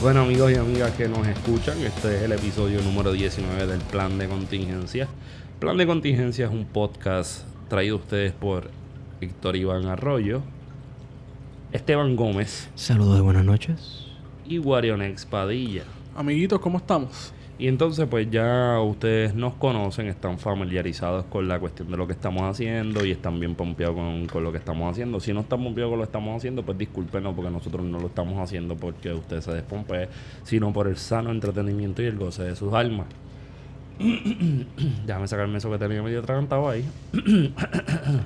Bueno amigos y amigas que nos escuchan, este es el episodio número 19 del Plan de Contingencia. Plan de Contingencia es un podcast traído a ustedes por Víctor Iván Arroyo, Esteban Gómez Saludos y buenas noches. y Warionex Padilla. Amiguitos, ¿cómo estamos? Y entonces pues ya ustedes nos conocen, están familiarizados con la cuestión de lo que estamos haciendo y están bien pompeados con, con lo que estamos haciendo. Si no están pompeados con lo que estamos haciendo, pues discúlpenos porque nosotros no lo estamos haciendo porque usted se despompee, sino por el sano entretenimiento y el goce de sus almas. Déjame sacarme eso que tenía medio atragantado ahí.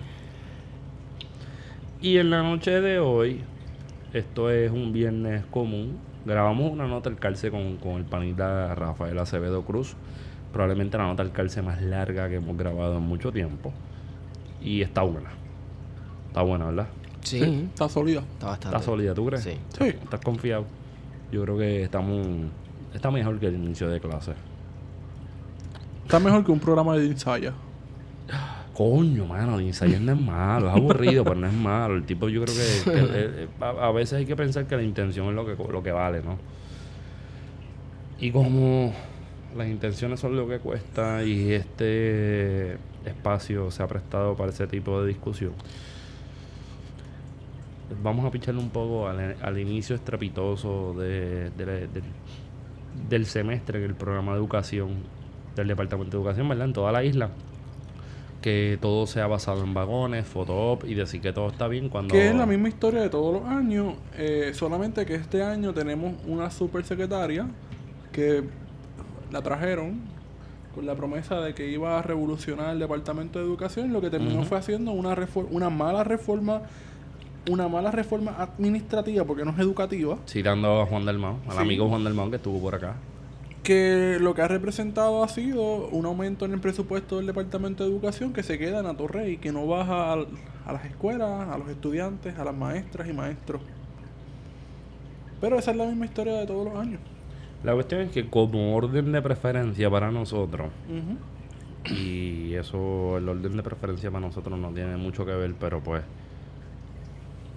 y en la noche de hoy, esto es un viernes común, grabamos una nota al calce con, con el panita Rafael Acevedo Cruz. Probablemente la nota al calce más larga que hemos grabado en mucho tiempo. Y está buena. Está buena, ¿verdad? Sí, Está sólida. está bastante. Está sólida, ¿tú crees? Sí. Sí. ¿Estás confiado? Yo creo que estamos... Está mejor que el inicio de clase. Está mejor que un programa de ensaya. Coño, mano, ensayo no es malo, es aburrido, pero no es malo. El tipo, yo creo que, que, eh, a, a veces hay que pensar que la intención es lo que, lo que vale, ¿no? Y como las intenciones son lo que cuesta y este espacio se ha prestado para ese tipo de discusión, vamos a picharle un poco al, al inicio estrepitoso de- de del, del semestre en el programa de educación del Departamento de Educación, ¿verdad? En toda la isla que todo sea basado en vagones, foto-op y decir que todo está bien cuando... Que es la misma historia de todos los años, eh, solamente que este año tenemos una super secretaria que la trajeron con la promesa de que iba a revolucionar el Departamento de Educación. Lo que terminó Ujú. fue haciendo una, una mala reforma, una mala reforma administrativa, porque no es educativa, Citando a Juan del Mao, al Sí. amigo Juan del Mao que estuvo por acá. Que lo que ha representado ha sido un aumento en el presupuesto del Departamento de Educación que se queda en Atorrey, que no baja al- a, las escuelas, a los estudiantes, a las maestras y maestros. Pero esa es la misma historia de todos los años. La cuestión es que como orden de preferencia para nosotros, y eso, el orden de preferencia para nosotros no tiene mucho que ver, pero pues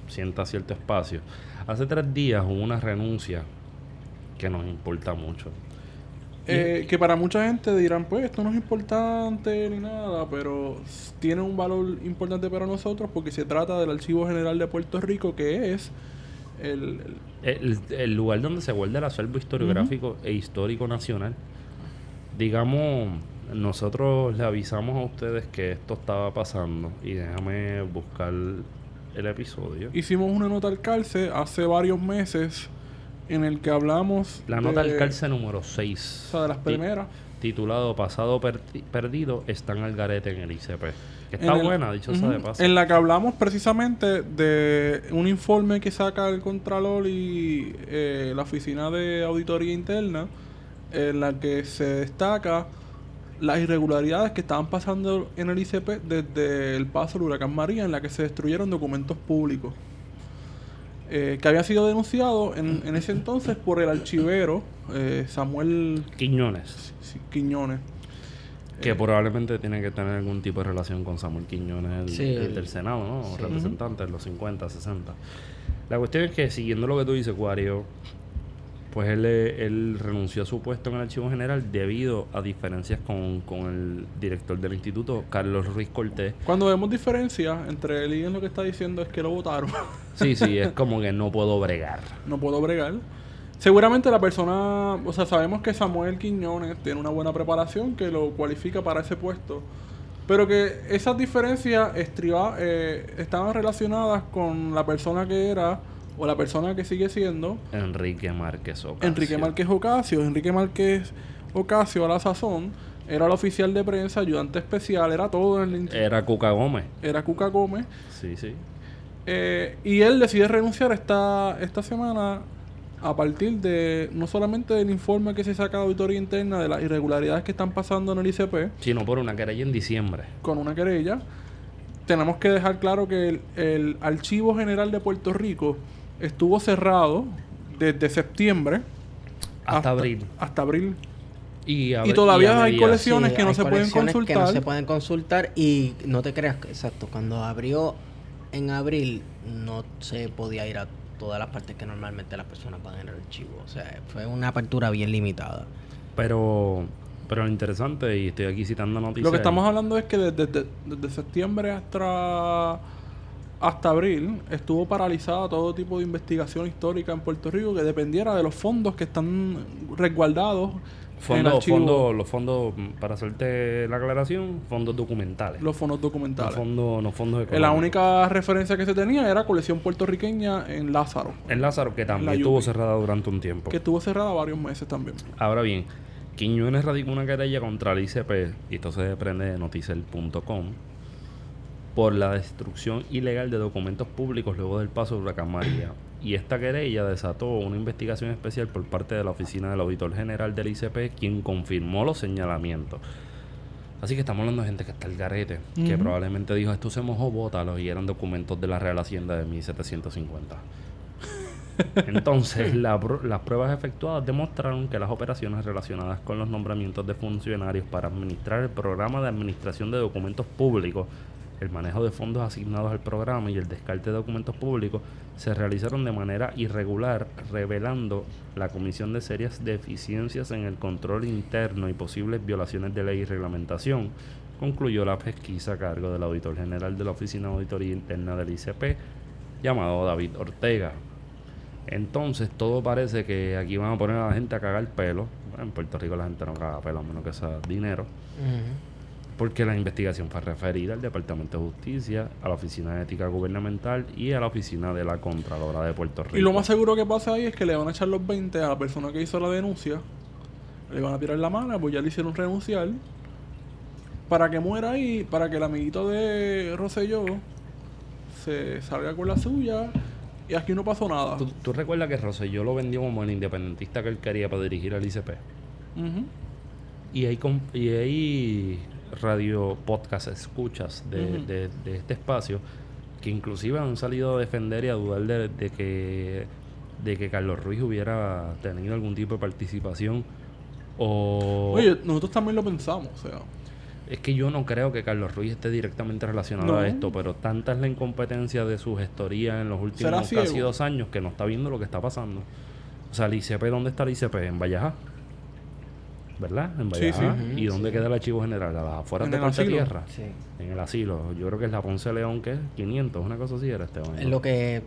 sienta cierto espacio. Hace tres días hubo una renuncia que nos importa mucho. Eh, que para mucha gente dirán, pues esto no es importante ni nada, pero tiene un valor importante para nosotros porque se trata del Archivo General de Puerto Rico, que es el, el- El, el lugar donde se guarda el acervo historiográfico e histórico nacional. Digamos, nosotros le avisamos a ustedes que esto estaba pasando y déjame buscar el episodio. Hicimos una nota al calce hace varios meses en el que hablamos La nota de- del calce número 6. O sea, de las primeras. Titulado Pasado perdi- Perdido están al garete en el ICP. Que está En el- buena, dicho sea de paso. En la que hablamos precisamente de un informe que saca el Contralor y eh, la Oficina de Auditoría Interna, en la que se destaca las irregularidades que estaban pasando en el ICP desde el paso del huracán María, en la que se destruyeron documentos públicos. Eh, que había sido denunciado en, en ese entonces por el archivero eh, Samuel Quiñones. Quiñones. Que probablemente tiene que tener algún tipo de relación con Samuel Quiñones, el, Sí. el del Senado, ¿no? Sí. Representante de los 50, 60. La cuestión es que, siguiendo lo que tú dices, Cuario, pues él, eh, él renunció a su puesto en el Archivo General debido a diferencias con, con el director del instituto, Carlos Ruiz Cortés. Cuando vemos diferencias entre él y en lo que está diciendo es que lo votaron. Sí, sí, es como que no puedo bregar. no puedo bregar. Seguramente la persona, o sea, sabemos que Samuel Quiñones tiene una buena preparación que lo cualifica para ese puesto. Pero que esas diferencias estriba- eh, estaban relacionadas con la persona que era o la persona que sigue siendo Enrique Márquez Ocasio. Enrique Márquez Ocasio. Enrique Márquez Ocasio a la sazón era el oficial de prensa, ayudante especial, era todo en el. Era Cuca Gómez. Era Cuca Gómez. Sí, sí. Eh, y él decide renunciar esta, esta semana a partir de no solamente del informe que se saca de auditoría interna de las irregularidades que están pasando en el ICP Sino por una querella en diciembre. con una querella, tenemos que dejar claro que el, el Archivo General de Puerto Rico estuvo cerrado desde septiembre Hasta abril. Hasta abril. Y, Y todavía hay medida- colecciones que no hay se pueden colecciones Que no consultar. se pueden consultar y no te creas que, exacto, cuando abrió en abril no se podía ir a todas las partes que normalmente las personas van en el archivo. O sea, fue una apertura bien limitada. Pero, pero lo interesante, y estoy aquí citando noticias. Lo que estamos hablando es que desde, desde- desde septiembre hasta, hasta abril estuvo paralizada todo tipo de investigación histórica en Puerto Rico que dependiera de los fondos que están resguardados Fondos, fondos, los fondos, para hacerte la aclaración, fondos documentales. los fondos documentales. fondos, no fondos Eh, económicos. La única referencia que se tenía era colección puertorriqueña en Lázaro, En Lázaro, que también estuvo cerrada durante un tiempo. que estuvo cerrada varios meses también. Ahora bien, Quiñones radicó una querella contra el ICP, y esto se desprende de noticel.com, por la destrucción ilegal de documentos públicos luego del paso de Huracán María. Y esta querella desató una investigación especial por parte de la oficina del auditor general del ICP, quien confirmó los señalamientos. Así que estamos hablando de gente que está el garete, que probablemente dijo, esto se mojó, bótalos, y eran documentos de la Real Hacienda de 1750. Entonces, la las pruebas efectuadas demostraron que las operaciones relacionadas con los nombramientos de funcionarios para administrar el programa de administración de documentos públicos, el manejo de fondos asignados al programa y el descarte de documentos públicos se realizaron de manera irregular, revelando la comisión de serias deficiencias en el control interno y posibles violaciones de ley y reglamentación, concluyó la pesquisa a cargo del auditor general de la Oficina de Auditoría Interna del ICP, llamado David Ortega. Entonces todo parece que aquí van a poner a la gente a cagar pelo. En Puerto Rico la gente no caga pelo a menos que sea dinero. Porque la investigación fue referida al Departamento de Justicia, a la Oficina de Ética Gubernamental y a la Oficina de la Contralora de Puerto Rico. Y lo más seguro que pasa ahí es que le van a echar los 20 a la persona que hizo la denuncia. Le van a tirar la mano, pues ya le hicieron renunciar. Para que muera ahí, para que el amiguito de Rosselló se salga con la suya. Y aquí no pasó nada. ¿Tú, tú recuerdas que Rosselló lo vendió como el independentista que él quería para dirigir al ICP? Ujú. Y com- y hay radio podcast escuchas de, de- de este espacio que inclusive han salido a defender y a dudar de, de que de que Carlos Ruiz hubiera tenido algún tipo de participación o Oye, nosotros también lo pensamos, o sea. es que yo no creo que Carlos Ruiz esté directamente relacionado No. a esto, pero tanta es la incompetencia de su gestoría en los ¿Será últimos casi dos años que no está viendo lo que está pasando. O sea, el ICP, ¿dónde está el ICP? En Valleja. ¿Verdad? En Sí, Valleja. sí. ¿Y dónde Sí. queda el archivo general? A las afueras En de asilo. Tierra. Sí. En el asilo. Yo creo que es la Ponce León, que es 500, una cosa así era este año. Es lo que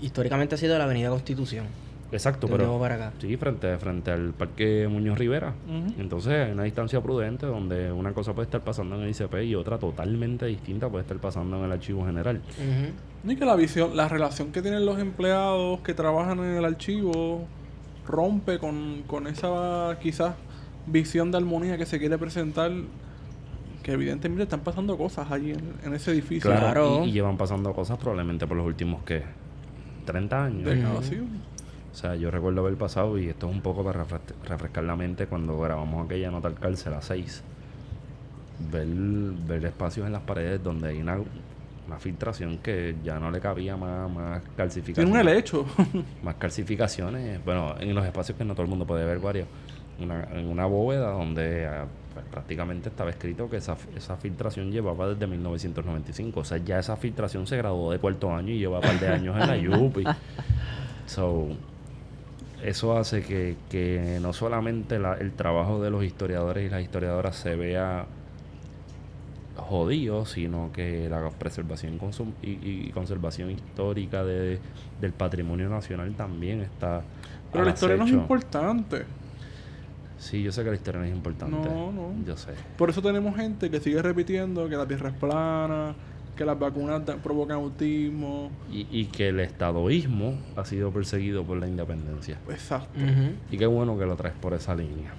históricamente ha sido la Avenida Constitución. Exacto, pero para acá. sí, frente, frente al Parque Muñoz Rivera. Entonces hay una distancia prudente donde una cosa puede estar pasando en el ICP y otra totalmente distinta puede estar pasando en el archivo general. Ujú. Ni que la visión, la relación que tienen los empleados que trabajan en el archivo rompe con, con esa quizás visión de armonía que se quiere presentar. Que evidentemente están pasando cosas allí en, en ese edificio. Claro, Claro. Y, y llevan pasando cosas probablemente por los últimos, ¿qué? 30 años. Ujú. sí. O sea, yo recuerdo haber pasado, y esto es un poco para refres- refrescar la mente, cuando grabamos aquella nota al cárcel a 6. Ver, ver espacios en las paredes donde hay una, una filtración que ya no le cabía más, más Tiene calcificaciones. un helecho. Más calcificaciones. Bueno, en los espacios que no todo el mundo puede ver, varios. Una, en una bóveda donde ah, pues, prácticamente estaba escrito que esa, esa filtración llevaba desde 1995. O sea, ya esa filtración se graduó de cuarto año y lleva un par de años en la UPI. So, eso hace que, que no solamente la- el trabajo de los historiadores y las historiadoras se vea jodido, sino que la preservación consum- y, y conservación histórica de, del patrimonio nacional también está. Pero la historia no es importante. Sí, yo sé que la historia no es importante. No, no. Yo sé. Por eso tenemos gente que sigue repitiendo que la tierra es plana, que las vacunas da- provocan autismo. Y, y que el estadoísmo ha sido perseguido por la independencia. Exacto. Ujú. Y qué bueno que lo traes por esa línea.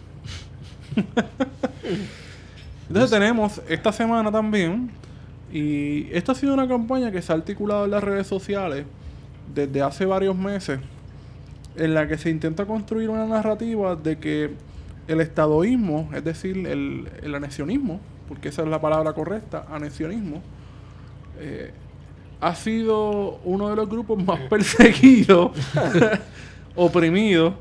Entonces tenemos esta semana también, y esta ha sido una campaña que se ha articulado en las redes sociales desde hace varios meses, en la que se intenta construir una narrativa de que el estadoísmo, es decir, el, el anexionismo, porque esa es la palabra correcta, anexionismo, eh, ha sido uno de los grupos más perseguidos, oprimidos,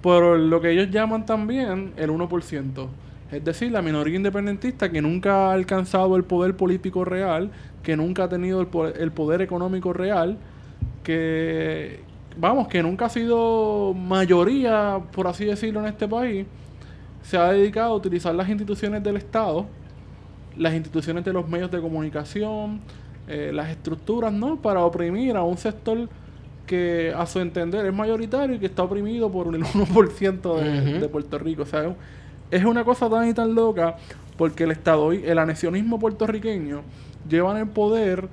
por lo que ellos llaman también el 1%. Es decir, la minoría independentista que nunca ha alcanzado el poder político real, que nunca ha tenido el poder, el poder económico real, que, vamos, que nunca ha sido mayoría, por así decirlo, en este país, se ha dedicado a utilizar las instituciones del Estado, las instituciones de los medios de comunicación, eh, las estructuras, ¿no? Para oprimir a un sector que a su entender es mayoritario y que está oprimido por el 1% de, de Puerto Rico. O sea, es- es una cosa tan y tan loca porque el Estado, el anexionismo puertorriqueño llevan el poder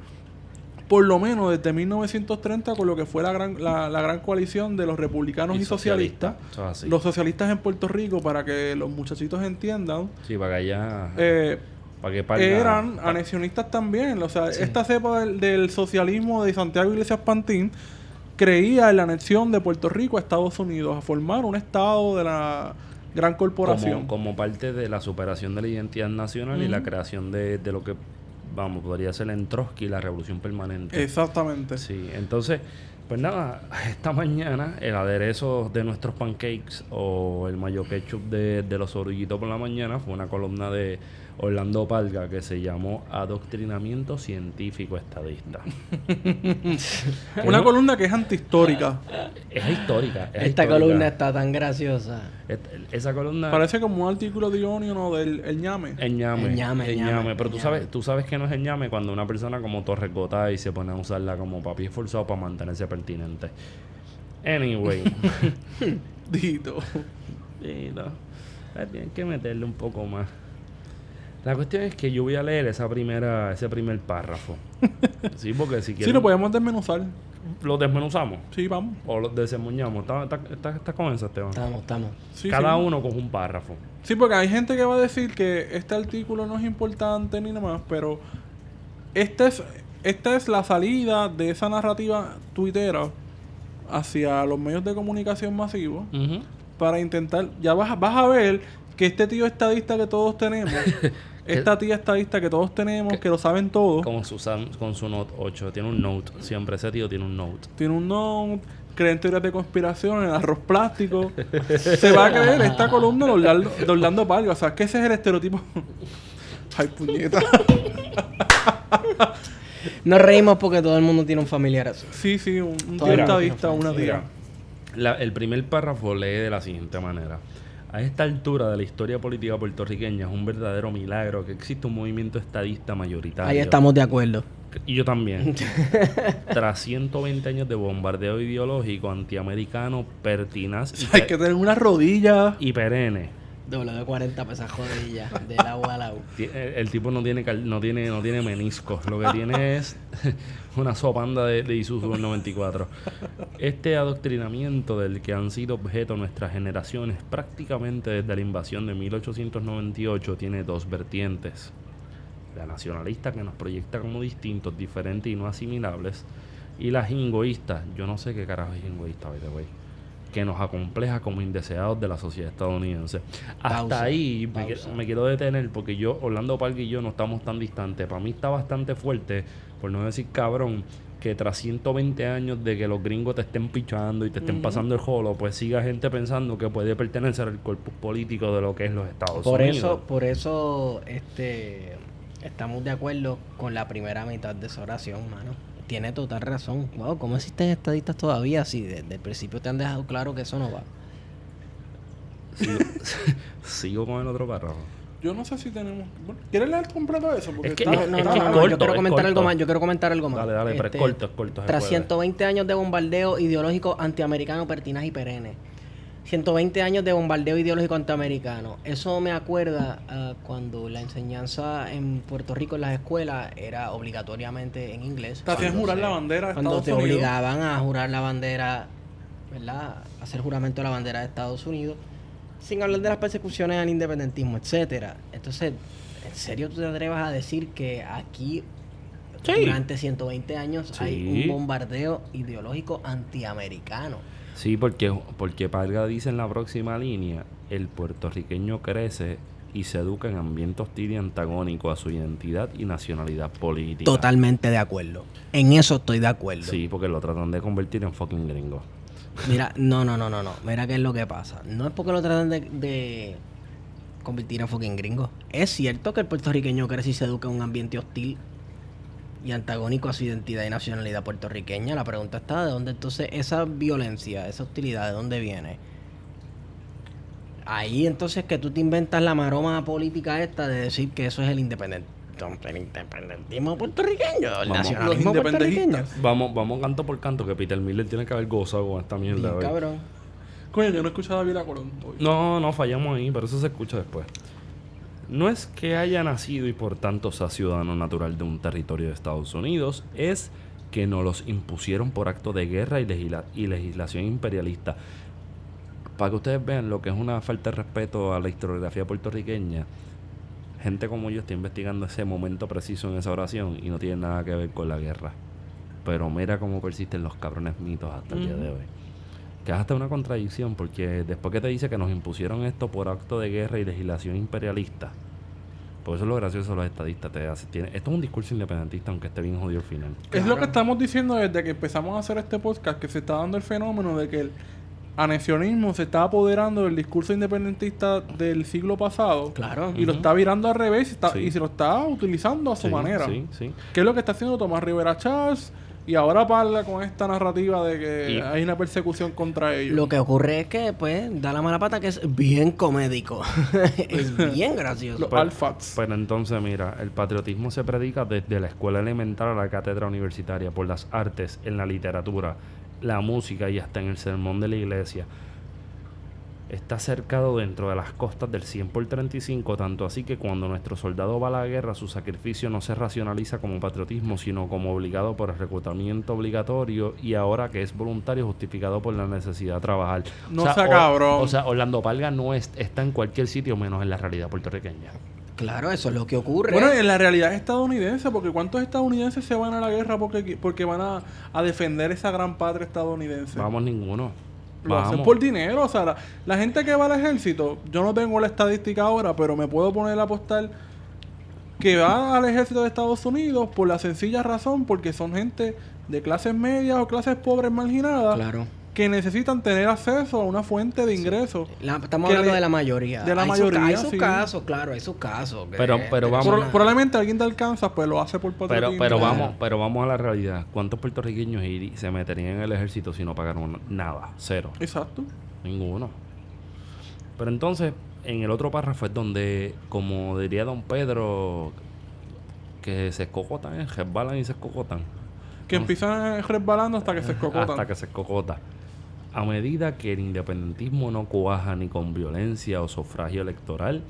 por lo menos desde 1930 con lo que fue la gran, la, la gran coalición de los republicanos y, socialistas. Los socialistas en Puerto Rico, para que los muchachitos entiendan, Sí, para que allá... eh, para que parga- eran anexionistas también. O sea, esta cepa del, del socialismo de Santiago Iglesias Pantín creía en la anexión de Puerto Rico a Estados Unidos, a formar un estado de la gran corporación. como, como parte de la superación de la identidad nacional y la creación de, de lo que, vamos, podría ser en Trotsky la revolución permanente. Exactamente. Sí, entonces, pues nada, esta mañana el aderezo de nuestros pancakes o el mayo ketchup de, de los orillitos por la mañana fue una columna de Orlando Palga que se llamó Adoctrinamiento Científico Estadista. Una columna que es antihistórica. Es histórica. es Esta histórica. columna está tan graciosa. Esa columna... Parece como un artículo de Onion o del el ñame. El ñame. El ñame, el ñame, ñame. Pero el tú ñame. sabes, tú sabes que no es el ñame cuando una persona como Torres Gotay se pone a usarla como papi esforzado para mantenerse pertinente. Anyway. Dito. Eh, Tienen que meterle un poco más. La cuestión es que yo voy a leer esa primera, ese primer párrafo. Sí, porque si Sí, quieres lo podemos desmenuzar. lo desmenuzamos Sí, vamos. o lo desemuñamos. ¿Estás está, está, está con eso, Esteban? Estamos, estamos. Sí, Cada sí. uno con un párrafo. Sí, porque hay gente que va a decir que este artículo no es importante ni nada más, pero esta es, esta es la salida de esa narrativa tuitera hacia los medios de comunicación masivos para intentar, ya vas, vas a ver que este tío estadista que todos tenemos, esta tía estadista que todos tenemos, que lo saben todo, Con su, Sam- con su Note 8. Tiene un Note. Siempre ese tío tiene un Note. tiene un note, cree en teorías de conspiración, en arroz plástico, se va a creer esta columna de Orlando, de Orlando o sea, que ese es el estereotipo. Ay, puñeta. Nos reímos porque todo el mumundo tiene un familiar así. Sí, sí, un, un tío estadista, una tía. La- el primer párrafo lee de la siguiente manera. A esta altura de la historia política puertorriqueña es un verdadero milagro que existe un movimiento estadista mayoritario. Ahí estamos de acuerdo. Y yo también. Tras 120 años de bombardeo ideológico antiamericano, pertinaz Hay que tener una rodilla. y perenne. Doble de 40 pesas jodillas. Del agua al agua. El, el tipo no tiene cal- no tiene no tiene meniscos, lo que tiene es una sopanda de, de Isuzu del 94. Este adoctrinamiento del que han sido objeto nuestras generaciones prácticamente desde la invasión de 1898 tiene dos vertientes. La nacionalista que nos proyecta como distintos, diferentes y no asimilables, y la jingoísta, yo no sé qué carajo es jingoísta, by the way, que nos acompleja como indeseados de la sociedad estadounidense. Hasta Pausa, ahí me quiero detener porque yo, Orlando Parque y yo no estamos tan distantes. Para mí está bastante fuerte, por no decir cabrón, que tras 120 años de que los gringos te estén pichando y te estén pasando el jolo, pues siga gente pensando que puede pertenecer al cuerpo político de lo que es los Estados Por Unidos. eso, por eso, este, estamos de acuerdo con la primera mitad de esa oración, mano. Tiene total razón. Wow, ¿cómo existen estadistas todavía si desde el principio te han dejado claro que eso no va? Sigo, sigo con el otro párrafo. Yo no sé si tenemos. bueno, ¿Quieres leer completo eso? Porque Es que- está- No, no, es no, no, corto, yo quiero comentar algo más, yo quiero comentar algo más. Dale, dale, pero es Este, corto, es corto. se Tras puede. 120 años de bombardeo ideológico antiamericano pertinaz y perenne. 120 años de bombardeo ideológico antiamericano. Eso me acuerda a cuando la enseñanza en Puerto Rico en las escuelas era obligatoriamente en inglés. Te hacían Cuando jurar se- la bandera de Cuando Estados te Unidos. obligaban a jurar la bandera, ¿verdad? A hacer juramento de la bandera de Estados Unidos. Sin hablar de las persecuciones al independentismo, etcétera. Entonces, ¿en serio tú te atrevas a decir que aquí Sí. durante 120 años hay un bombardeo ideológico antiamericano? Sí, porque, porque Parga dice en la próxima línea, el puertorriqueño crece y se educa en ambiente hostil y antagónico a su identidad y nacionalidad política. Totalmente de acuerdo. En eso estoy de acuerdo. Sí, porque lo tratan de convertir en fucking gringo. Mira, no, no, no, no, no. Mira qué es lo que pasa. No es porque lo tratan de, de convertir en fucking gringo. Es cierto que el puertorriqueño crece y se educa en un ambiente hostil y antagónico a su identidad y nacionalidad puertorriqueña. La pregunta está de dónde entonces esa violencia, esa hostilidad, de dónde viene. Ahí entonces que tú te inventas la maroma política esta de decir que eso es el independent- el independentismo puertorriqueño, el Vamos. nacionalismo Los puertorriqueño. Vamos, vamos canto por canto, que Peter Miller tiene que haber gozado con esta mierda. Bien, cabrón. Coño, yo no he escuchado a Vila Colón hoy. No, no, fallamos ahí, pero eso se escucha después. No es que haya nacido y por tanto sea ciudadano natural de un territorio de Estados Unidos, es que nos los impusieron por acto de guerra y, legisla- y legislación imperialista. Para que ustedes vean lo que es una falta de respeto a la historiografía puertorriqueña, gente como yo está investigando ese momento preciso en esa oración y no tiene nada que ver con la guerra. Pero mira cómo persisten los cabrones mitos hasta el día de hoy. Que es hasta una contradicción, porque después que te dice que nos impusieron esto por acto de guerra y legislación imperialista, por eso es lo gracioso de los estadistas. Te hace- tiene, esto es un discurso independentista, aunque esté bien jodido al final. Es lo que estamos diciendo desde que empezamos a hacer este podcast, que se está dando el fenómeno de que el anexionismo se está apoderando del discurso independentista del siglo pasado Claro. y lo está virando al revés y, está- Sí. y se lo está utilizando a su Sí, manera. Sí, sí. ¿Qué es lo que está haciendo Tomás Rivera Chávez? Y ahora parla con esta narrativa de que Y- hay una persecución contra ellos. Lo que ocurre es que, pues, da la mala pata que es bien comédico. es bien gracioso. Los Pues- alfats. Pero entonces, mira, el patriotismo se predica desde la escuela elemental a la cátedra universitaria, por las artes, en la literatura, la música y hasta en el sermón de la iglesia. Está cercado dentro de las costas del 100 por 35, tanto así que cuando nuestro soldado va a la guerra, su sacrificio no se racionaliza como patriotismo, sino como obligado por el reclutamiento obligatorio y ahora que es voluntario, justificado por la necesidad de trabajar. No sea cabrón. O sea, Orlando Palga no es- está en cualquier sitio menos en la realidad puertorriqueña. Claro, eso es lo que ocurre. Bueno, en la realidad estadounidense, porque ¿cuántos estadounidenses se van a la guerra porque, porque van a, a defender esa gran patria estadounidense? Vamos ninguno. Lo hacen por dinero, o sea, la, la gente que va al ejército, yo no tengo la estadística ahora, pero me puedo poner a apostar que va al ejército de Estados Unidos por la sencilla razón porque son gente de clases medias o clases pobres marginadas Claro. Que necesitan tener acceso a una fuente de ingresos. La- estamos hablando le- de la mayoría. de la hay mayoría, Sus, hay sus sí. casos, claro, hay sus casos. que- Pero- pero vamos- probablemente alguien de Arkansas pues lo hace por Pero, patriotismo. pero Claro. vamos, pero vamos a la realidad. ¿Cuántos puertorriqueños se meterían en el ejército si no pagaron nada? Cero. Exacto. Ninguno. Pero entonces, en el otro párrafo es donde, como diría don Pedro, que se escocotan, resbalan y se escocotan. Que empiezan resbalando hasta que se escocotan. Hasta que se escocota. A medida que el independentismo no cuaja ni con violencia o sufragio electoral,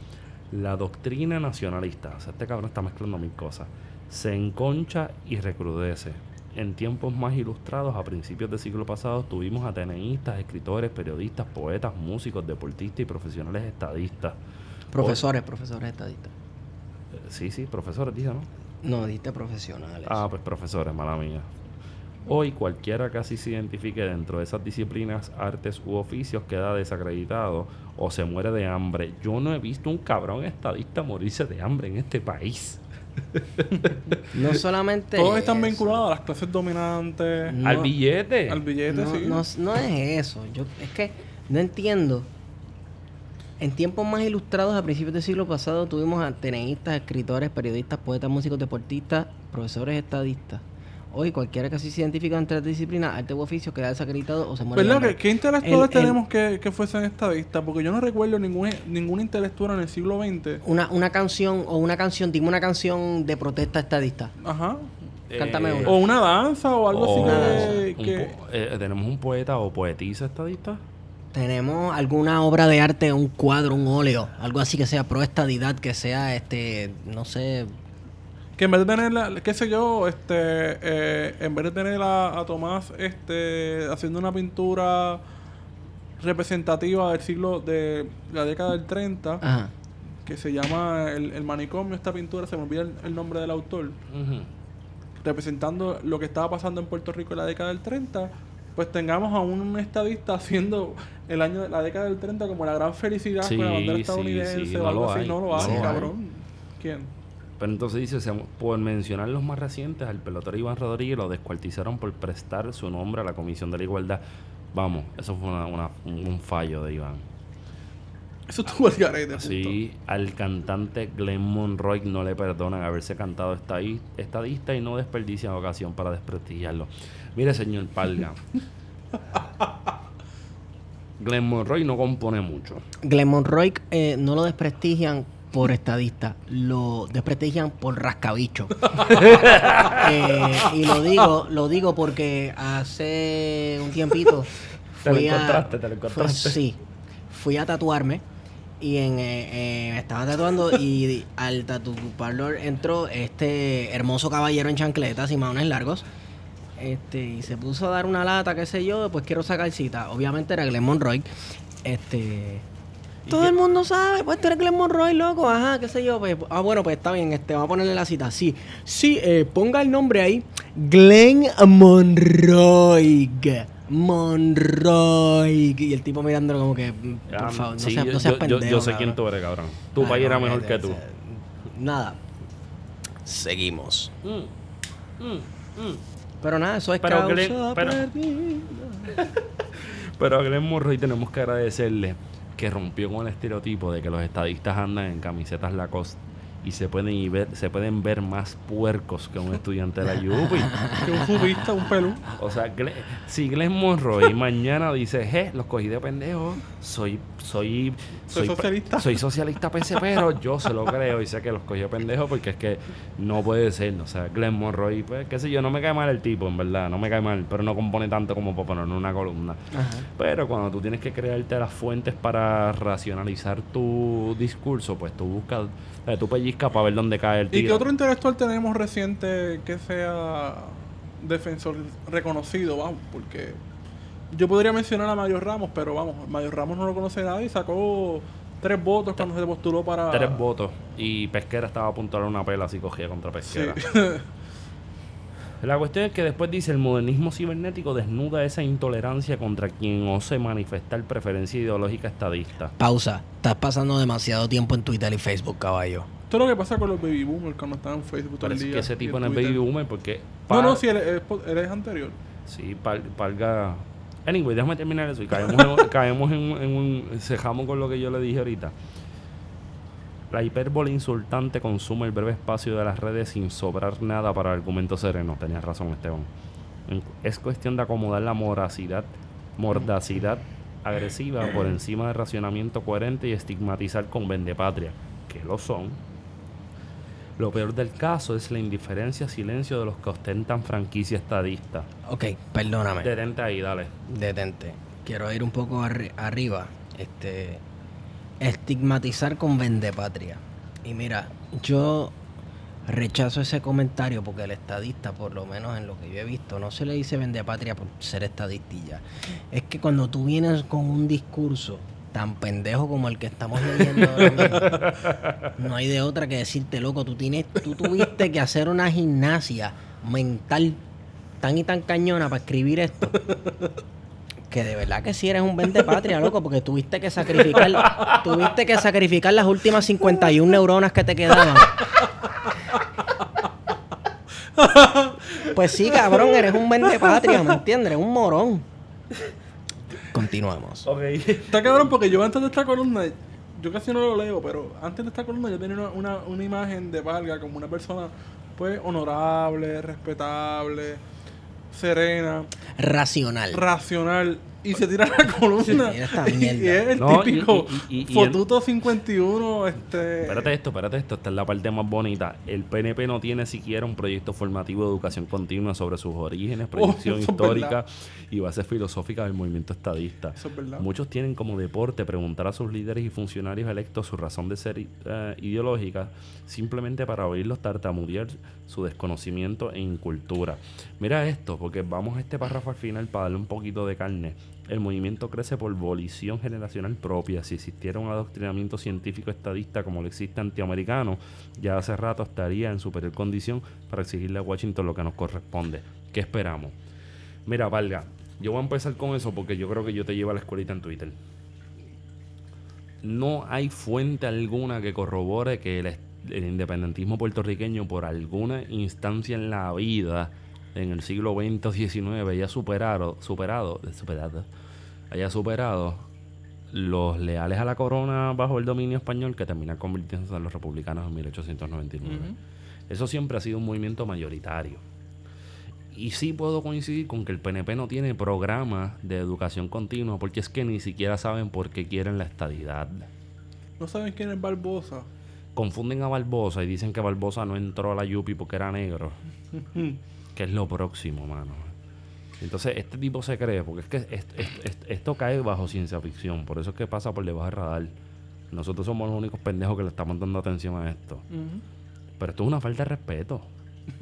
la doctrina nacionalista, o sea, este cabrón está mezclando mil cosas, se enconcha y recrudece. En tiempos más ilustrados, a principios del siglo pasado, tuvimos ateneístas, escritores, periodistas, poetas, músicos, deportistas y profesionales estadistas. Profesores, profesores estadistas. Sí, sí, profesores, dije, ¿no? No, diste profesionales. Ah, pues profesores, mala mía. Hoy cualquiera que así se identifique dentro de esas disciplinas, artes u oficios queda desacreditado o se muere de hambre. Yo no he visto un cabrón estadista morirse de hambre en este país. No solamente. Todos están eso. vinculados a las clases dominantes, No. Al billete. al billete, No, sí. no, no es eso. Yo, es que no entiendo. En tiempos más ilustrados, a principios del siglo pasado, tuvimos ateneístas, escritores, periodistas, poetas, músicos, deportistas, profesores estadistas. Hoy, cualquiera que así se identifica entre las disciplinas, arte u oficio, queda desacreditado o se muere. ¿Verdad? ¿Qué, qué intelectuales El- el- tenemos que, que fuesen estadistas? Porque yo no recuerdo ningún, ningún intelectual en el siglo XX. Una, una canción, o una canción, dime una canción de protesta estadista. Ajá. Cántame una. O una danza o algo o así que... que- eh, tenemos un poeta o poetisa estadista. Tenemos alguna obra de arte, un cuadro, un óleo, algo así que sea pro estadidad, que sea, este, no sé, que en vez de tener, la- qué sé yo, este, eh, en vez de tener a, a Tomás este, haciendo una pintura representativa del siglo de la década del 30, ajá. que se llama el, el manicomio, esta pintura, se me olvida el, el nombre del autor, representando lo que estaba pasando en Puerto Rico en la década del 30, pues tengamos a un estadista haciendo el año la década del 30 como la gran felicidad con la Sí, bandera sí, estadounidense sí, o no algo así. hay, No lo hay. cabrón. ¿Quién? Pero entonces dice, se- por mencionar los más recientes, al pelotero Iván Rodríguez lo descuartizaron por prestar su nombre a la Comisión de la Igualdad. Vamos, eso fue una- una- un fallo de Iván. Eso estuvo el garete. Sí, al cantante Glenn Monroy no le perdonan haberse cantado estadi- estadista y no desperdician ocasión para desprestigiarlo. Mire, señor Palga. Glenn Monroy no compone mucho. Glenn Monroy eh, no lo desprestigian por estadista, lo desprestigian por rascabicho. Eh, y lo digo, lo digo porque hace un tiempito Te lo fui a- te lo fue- encontraste. sí, fui a tatuarme y en, eh, eh, me estaba tatuando y al tatu parlor entró este hermoso caballero en chancletas y maones largos. Este, y se puso a dar una lata, qué sé yo, pues quiero sacar cita. Obviamente era Glenn Monroy. Este. Todo el mundo sabe, pues tú eres Glenn Monroy, loco, ajá, qué sé yo, pues, ah, bueno, pues está bien, este, vamos a ponerle la cita, sí, sí, eh, ponga el nombre ahí, Glenn Monroy, Monroy, y el tipo mirándolo como que, mm, por favor, no, sí, seas, yo, no seas yo- yo- pendejo, yo sé quién tú eres, cabrón. Tu país era mejor que tú. Nada. Seguimos. Mm, mm, mm. Pero nada, eso es Pero causa Glenn- pero-. Pero a Glenn Monroy tenemos que agradecerle que rompió con el estereotipo de que los estadistas andan en camisetas Lacoste y se pueden, y ver, se pueden ver más puercos que un estudiante de la UPI. Que un fubista, un pelú. O sea, si Glenn Monroy mañana dice, je, los cogí de pendejo, soy, soy, Soy socialista. soy socialista PC, pero yo se lo creo y sé que los cogí de pendejo porque es que no puede ser. O sea, Glenn Monroy, pues, qué sé yo, no me cae mal el tipo, en verdad, no me cae mal, pero no compone tanto como para poner en una columna. Ajá. Pero cuando tú tienes que crearte las fuentes para racionalizar tu discurso, pues tú buscas, sea, tú pellizcas para ver dónde cae el ¿Y qué otro intelectual tenemos reciente que sea defensor reconocido? Vamos, porque yo podría mencionar a Mario Ramos, pero vamos, Mario Ramos no lo conoce nadie y sacó tres votos cuando se postuló para. Tres votos. Y Pesquera estaba a punto de dar una pela si cogía contra Sí. Pesquera. La cuestión es que después dice el modernismo cibernético desnuda esa intolerancia contra quien ose manifestar preferencia ideológica estadista. Pausa. Estás pasando demasiado tiempo en Twitter y Facebook, caballo. Esto es lo que pasa con los baby boomers cuando están en Facebook todo el día. que ese tipo no es baby boomer porque... No, no, sí, él, es- él es anterior. Sí, pal- palga... Anyway, déjame terminar eso y caemos en, caemos en, en un... Cejamos con lo que yo le dije ahorita. La hipérbole insultante consume el breve espacio de las redes sin sobrar nada para argumento sereno. Tenías razón, Esteban. Es cuestión de acomodar la moracidad, mordacidad agresiva por encima del racionamiento coherente y estigmatizar con vendepatria, que lo son. Lo peor del caso es la indiferencia, silencio de los que ostentan franquicia estadista. Ok, perdóname. Detente ahí, dale. Detente. Quiero ir un poco arri- arriba. Este. Estigmatizar con vendepatria. Y mira, yo rechazo ese comentario porque el estadista, por lo menos en lo que yo he visto, no se le dice vendepatria por ser ya. Es que cuando tú vienes con un discurso tan pendejo como el que estamos leyendo ahora mismo, no hay de otra que decirte, loco, tú tienes, tú tuviste que hacer una gimnasia mental tan y tan cañona para escribir esto. Que de verdad que si eres un vende patria, loco, porque tuviste que sacrificar, tuviste que sacrificar las últimas 51 neuronas que te quedaban. Pues sí, cabrón, eres un vende patria, ¿me entiendes? Eres un morón. Continuamos. Ok. Está cabrón porque yo antes de esta columna, yo casi no lo leo, pero antes de esta columna yo tenía una, una, una imagen de Valga como una persona pues honorable, respetable, serena, Racional. racional. Y se tira la columna. Mira esta y es el No, típico y- y- y- y Fotuto 51, este... Espérate esto, espérate esto. Esta es la parte más bonita. El PNP no tiene siquiera un proyecto formativo de educación continua sobre sus orígenes, proyección Oh, es histórica y bases filosóficas del movimiento estadista. Eso es verdad. Muchos tienen como deporte preguntar a sus líderes y funcionarios electos su razón de ser eh, ideológica simplemente para oírlos tartamudear su desconocimiento e incultura. Mira esto, porque vamos a este párrafo al final para darle un poquito de carne. El movimiento crece por volición generacional propia. Si existiera un adoctrinamiento científico estadista como lo existe antiamericano, ya hace rato estaría en superior condición para exigirle a Washington lo que nos corresponde. ¿Qué esperamos? Mira, Valga, Yo voy a empezar con eso porque yo creo que yo te llevo a la escuelita en Twitter. No hay fuente alguna que corrobore que el, el independentismo puertorriqueño por alguna instancia en la vida en el siglo XX o XIX haya superado, superado, superado, haya superado los leales a la corona bajo el dominio español que terminan convirtiéndose en los republicanos en 1899. Ujú. Eso siempre ha sido un movimiento mayoritario. Y sí puedo coincidir con que el PNP no tiene programa de educación continua porque es que ni siquiera saben por qué quieren la estadidad. ¿No saben quién es Barbosa? Confunden a Barbosa y dicen que Barbosa no entró a la Yupi porque era negro. que es lo próximo, mano. Entonces, este tipo se cree, porque es que est- est- est- esto cae bajo ciencia ficción, por eso es que pasa por debajo del radar. Nosotros somos los únicos pendejos que le estamos dando atención a esto. Pero esto es una falta de respeto.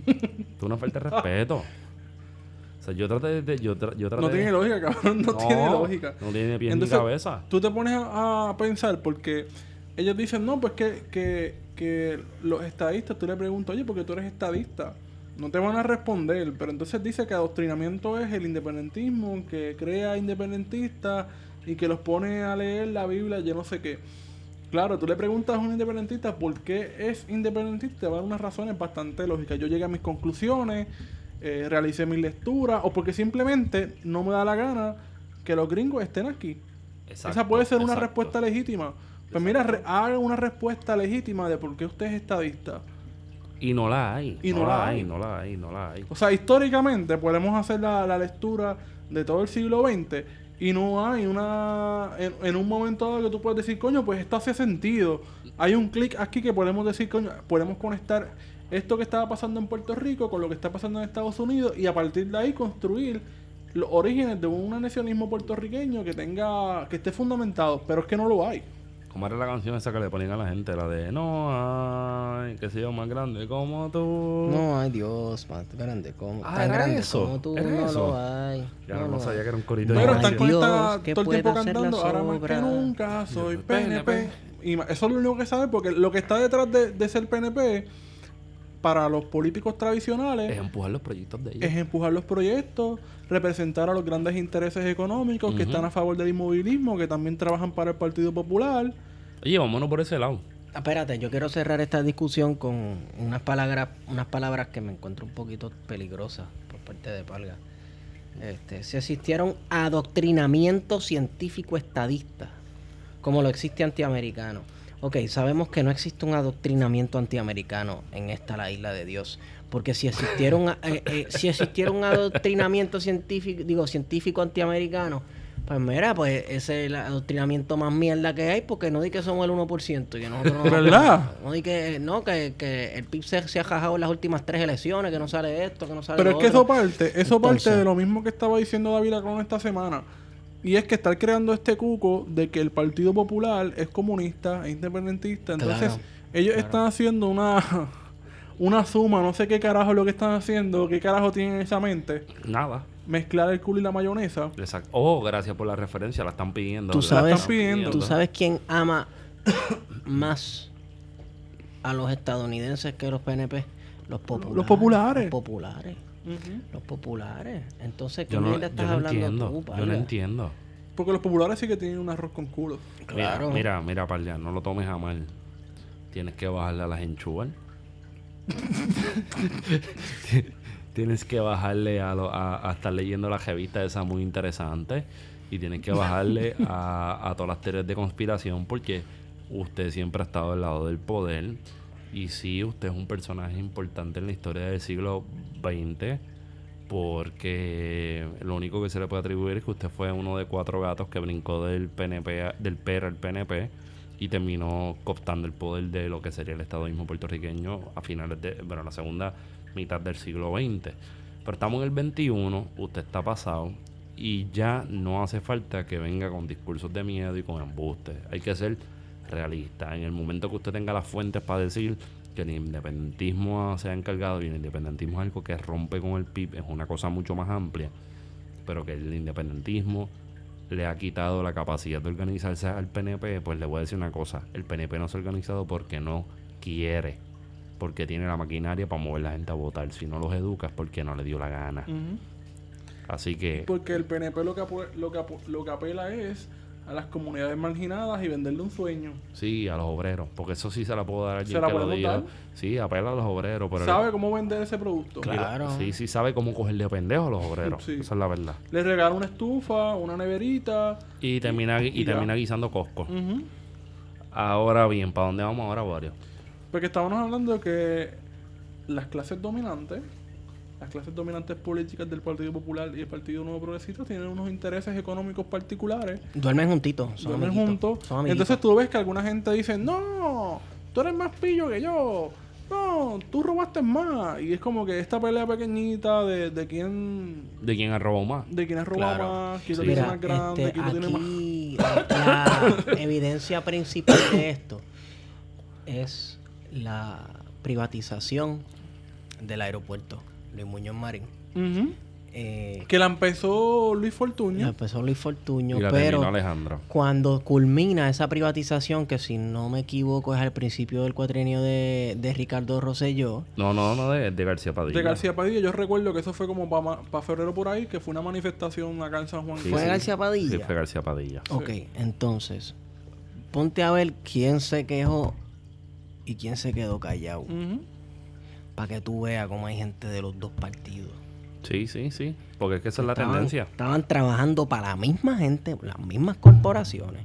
esto es una falta de respeto. O sea, yo traté de... Yo, tra- yo traté No de- tiene lógica, cabrón. No, tiene lógica. No tiene pies Entonces, ni cabeza. Tú te pones a, a pensar porque ellos dicen, no, pues que, que, que los estadistas, tú le preguntas, oye, porque tú eres estadista. No te van a responder, pero entonces dice que adoctrinamiento es el independentismo, que crea independentistas y que los pone a leer la Biblia, yo no sé qué. Claro, tú le preguntas a un independentista por qué es independentista, te va a dar unas razones bastante lógicas. Yo llegué a mis conclusiones, eh, realicé mis lecturas, o porque simplemente no me da la gana que los gringos estén aquí. Exacto, Esa puede ser una exacto. respuesta legítima. Pues mira, re- haga una respuesta legítima de por qué usted es estadista. Y no la hay. Y no, no la la hay, hay. no la hay, no la hay. O sea, históricamente podemos hacer la, la lectura de todo el siglo XX y no hay una... En, en un momento dado que tú puedes decir, coño, pues esto hace sentido. Hay un clic aquí que podemos decir, coño, podemos conectar esto que estaba pasando en Puerto Rico con lo que está pasando en Estados Unidos y a partir de ahí construir los orígenes de un nacionalismo puertorriqueño que tenga que esté fundamentado, pero es que no lo hay. ¿Cómo era la canción esa que le ponían a la gente? La de No hay que sea más grande como tú. No, ay Dios, más grande como. Ah, tan ¿era grande eso? como tú, ¿Era no eso? lo hay. Ya no no, sabía hay. que era un corito de Pero están conectadas ¿qué todo el tiempo puede hacer la cantando. Ahora más que nunca soy PNP. PNP. Y eso es lo único que sabe porque lo que está detrás de, de ser PNP para los políticos tradicionales Es empujar los proyectos de ellos. es empujar los proyectos, representar a los grandes intereses económicos que están a favor del inmovilismo, que también trabajan para el Partido Popular. Oye, vámonos por ese lado. Espérate, yo quiero cerrar esta discusión con unas palabras, unas palabras que me encuentro un poquito peligrosas por parte de Palga. Este, si existiera un adoctrinamiento científico estadista, como lo existe antiamericano. Ok, sabemos que no existe un adoctrinamiento antiamericano en esta la isla de Dios. Porque si existiera un, eh, eh, si existiera un adoctrinamiento científico, digo, científico antiamericano, pues mira, pues ese es el adoctrinamiento más mierda que hay, porque no di que somos el 1%, y que nosotros no ¿Verdad? No di que, no, que, que el PIB se, se ha jajado en las últimas tres elecciones, que no sale esto, que no sale Pero es que eso parte, eso parte de lo mismo que estaba diciendo David Lacron esta semana. Y es que estar creando este cuco de que el Partido Popular es comunista, es independentista. Entonces, Claro, ellos claro. están haciendo una, una suma, no sé qué carajo es lo que están haciendo, qué carajo tienen en esa mente. Nada. Mezclar el culo y la mayonesa. Exacto. Oh, gracias por la referencia. La están pidiendo. Tú La sabes- están pidiendo. ¿Tú sabes quién ama más a los estadounidenses que los PNP? Los populares. Los populares. Los populares. Los populares. Entonces, ¿qué Yo no, yo estás no hablando entiendo. tú, yo no entiendo. Porque los populares sí que tienen un arroz con culo. Claro. Mira, mira, mira, Parlia, no lo tomes a mal. Tienes que bajarle a las enchúas. tienes que bajarle a, lo- a, a estar leyendo la revista esa muy interesante. Y tienes que bajarle a, a todas las teorías de conspiración porque usted siempre ha estado del lado del poder. Y sí, usted es un personaje importante en la historia del siglo XX porque lo único que se le puede atribuir es que usted fue uno de cuatro gatos que brincó del PNP del PR al PNP y terminó cooptando el poder de lo que sería el estadoísmo puertorriqueño a finales de bueno la segunda mitad del siglo XX pero estamos en el 21 usted está pasado y ya no hace falta que venga con discursos de miedo y con embustes. Hay que ser realista. En el momento que usted tenga las fuentes para decir que el independentismo se ha encargado y el independentismo es algo que rompe con el PIB, es una cosa mucho más amplia, pero que el independentismo le ha quitado la capacidad de organizarse al PNP, pues le voy a decir una cosa, el PNP no se ha organizado porque no quiere, porque tiene la maquinaria para mover la gente a votar, si no los educas porque no le dio la gana. Así que, Porque el PNP lo que, apu- lo, que apu- lo que apela es a las comunidades marginadas y venderle un sueño. sí, a los obreros. Porque eso sí se la puedo dar a alguien ¿Se la que lo podemos diga. dar? Sí, apela a los obreros. Pero ¿Sabe cómo vender ese producto? Claro. Sí, sí sabe cómo cogerle a pendejos a los obreros. Sí. Esa es la verdad. Le regala una estufa, una neverita. Y termina, y Y termina guisando Costco. Ujú. Ahora bien, ¿para dónde vamos ahora, Wario? Porque estábamos hablando de que las clases dominantes, las clases dominantes políticas del Partido Popular y el Partido Nuevo Progresista tienen unos intereses económicos particulares. Duermen juntitos. Son duermen amiguitos, juntos. son. Entonces tú ves que alguna gente dice, no, tú eres más pillo que yo. No, tú robaste más. Y es como que esta pelea pequeñita de, de quién ¿De quién ha robado más? de quién has robado Claro. más, quién lo Sí. tiene Mira, más grande, este, quién lo tiene más. aquí la evidencia principal de esto es la privatización del aeropuerto Luis Muñoz Marín. Eh, Que la empezó Luis la Fortuño. empezó Luis Fortuño, Y la pero Alejandro. cuando culmina esa privatización, que si no me equivoco es al principio del cuatrienio de, de Ricardo Rosselló, No, no, no, de, de García Padilla. De García Padilla, yo recuerdo que eso fue como para febrero por ahí, que fue una manifestación acá en San Juan. Sí, ¿Fue sí. García Padilla? Sí, fue García Padilla. Ok, entonces, ponte a ver quién se quejó y quién se quedó callado. Para que tú veas cómo hay gente de los dos partidos. Sí, sí, sí. Porque es que esa es la tendencia. Estaban trabajando para la misma gente, las mismas corporaciones.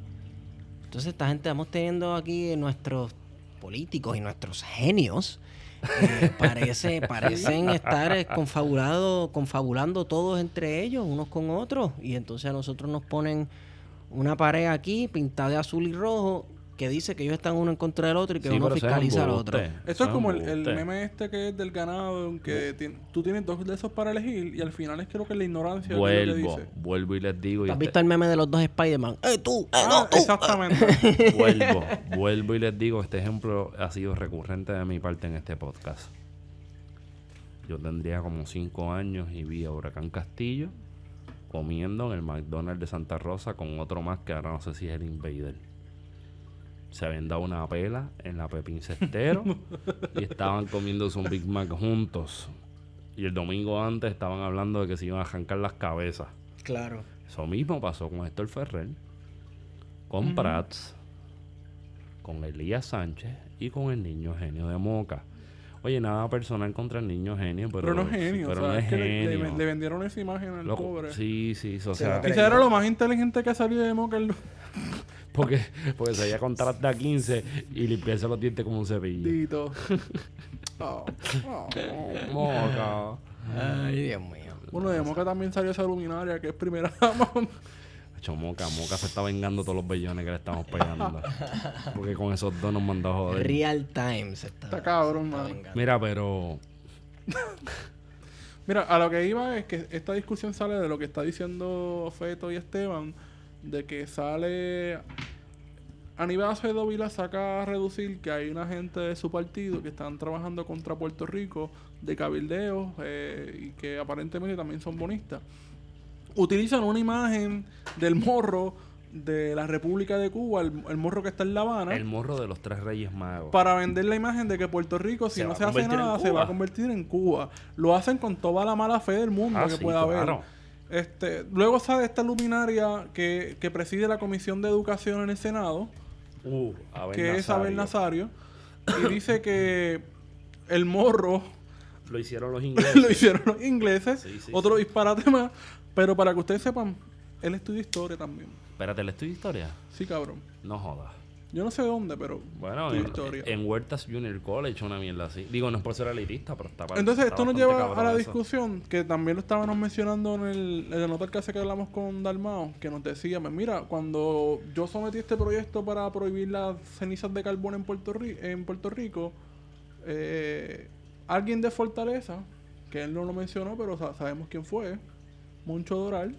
Entonces, esta gente estamos teniendo aquí nuestros políticos y nuestros genios. eh, parece, parecen estar eh, confabulado- confabulando todos entre ellos, unos con otros. Y entonces a nosotros nos ponen una pared aquí pintada de azul y rojo que dice que ellos están uno en contra del otro y que Sí, uno fiscaliza al otro. Eso es como el, meme este que es del ganado, que tú tienes dos de esos para elegir y al final es creo que la ignorancia es lo que Vuelvo, dice. vuelvo y les digo. y ¿Has este- visto el meme de los dos Spider-Man? ¡Eh, tú! ¡Eh, Ah, no, tú! exactamente. vuelvo, vuelvo y les digo, este ejemplo ha sido recurrente de mi parte en este podcast. Yo tendría como cinco años y vi a Huracán Castillo comiendo en el McDonald's de Santa Rosa con otro más que ahora no sé si es el Invader. Se habían dado una pela en la Pepín Cestero y estaban comiéndose un Big Mac juntos. Y el domingo antes estaban hablando de que se iban a arrancar las cabezas. Claro. Eso mismo pasó con Héctor Ferrer, con Prats, con Elías Sánchez y con el niño genio de Moca. Oye, nada personal contra el niño genio, pero, Pero no es genio, pero o sea, no es es que le, le- genio. le vendieron esa imagen al Loco, pobre. sí, sí, o Se sea. Quizá era lo más inteligente que ha salido de Moca. el- porque, porque se había contratado a 15 y limpiarse los dientes como un cepillo. Dito. Oh, oh. Moca. Ay, Dios mío. Bueno, de Moca también salió esa luminaria que es primera dama. Hecho, Moca, Moca se está vengando todos los bellones que le estamos pegando. Porque con esos dos nos mandó a joder. Real time se está, Está cabrón, se está. Mira, pero Mira, a lo que iba es que esta discusión sale de lo que está diciendo Feto y Esteban, de que sale Aníbal Acevedo Vila saca a reducir que hay una gente de su partido que están trabajando contra Puerto Rico de cabildeo eh, y que aparentemente también son bonistas. Utilizan una imagen del morro de la República de Cuba, el, el morro que está en La Habana, el morro de los tres reyes magos. para vender la imagen de que Puerto Rico, si Se no se hace nada, se va a convertir en Cuba. Lo hacen con toda la mala fe del mundo Ah, que sí, pueda haber. Este, luego sale esta luminaria que, que preside la Comisión de Educación en el Senado, Uh, que es Abel Nazario. Y dice que el morro Lo hicieron los ingleses. lo hicieron los ingleses, Sí, sí, otro sí. disparate más, pero para que ustedes sepan, él estudia historia también. Espérate, ¿le estoy historia? Sí, cabrón. No jodas. Yo no sé dónde, pero Bueno, en, historia. en Huertas Junior College, una mierda así. Digo, no es por ser elitista, pero está para Entonces, está esto nos lleva a la eso. discusión que también lo estábamos mencionando en, el, en nota que hace que hablamos con Dalmao, que nos decía, "Pues mira, cuando yo sometí este proyecto para prohibir las cenizas de carbón en Puerto, Ri- en Puerto Rico, eh, alguien de Fortaleza, que él no lo mencionó, pero sa- sabemos quién fue, Moncho Doral,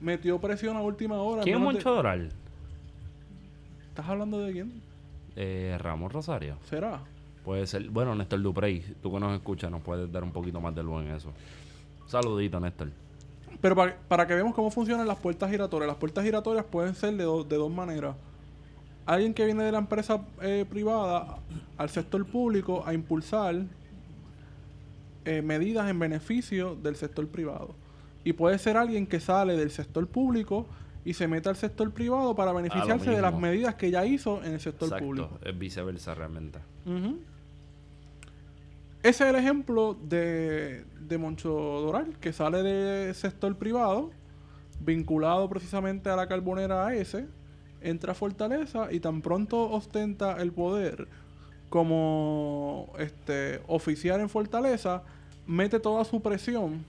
metió presión a última hora. ¿Quién es de- Moncho Doral? ¿Estás hablando de quién? Eh, Ramón Rosario. ¿Será? Puede ser. Bueno, Néstor Duprey, tú que nos escuchas, nos puedes dar un poquito más de luz en eso. Saludito, Néstor. Pero para, para que veamos cómo funcionan las puertas giratorias. Las puertas giratorias pueden ser de, do- de dos maneras. Alguien que viene de la empresa eh, privada al sector público a impulsar eh, medidas en beneficio del sector privado. Y puede ser alguien que sale del sector público y se mete al sector privado para beneficiarse de las medidas que ya hizo en el sector Exacto, público. es viceversa realmente. Ese es el ejemplo de, de Moncho Doral, que sale del sector privado, vinculado precisamente a la carbonera AS, entra a Fortaleza y tan pronto ostenta el poder como este oficial en Fortaleza, mete toda su presión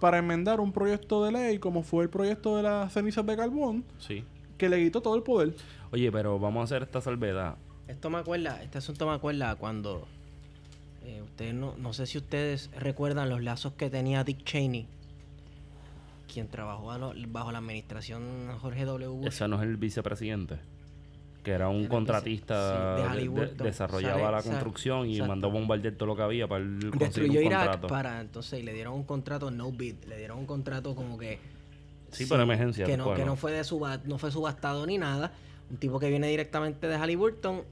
para enmendar un proyecto de ley como fue el proyecto de las cenizas de carbón, Sí. que le quitó todo el poder. Oye, pero vamos a hacer esta salvedad. Esto me acuerda, este asunto me acuerda cuando eh, ustedes no, no sé si ustedes recuerdan los lazos que tenía Dick Cheney, quien trabajó bajo la administración Jorge W. Bush. Ese no es el vicepresidente. Que era un el contratista, sí, de de- desarrollaba Sale- la construcción y exacto. mandó a bombardear todo lo que había para conseguir Destruyó un Irak contrato. para entonces y le dieron un contrato no bid, le dieron un contrato como que Sí, por emergencia, que no, bueno. que no fue de suba, no fue subastado ni nada, un tipo que viene directamente de Halliburton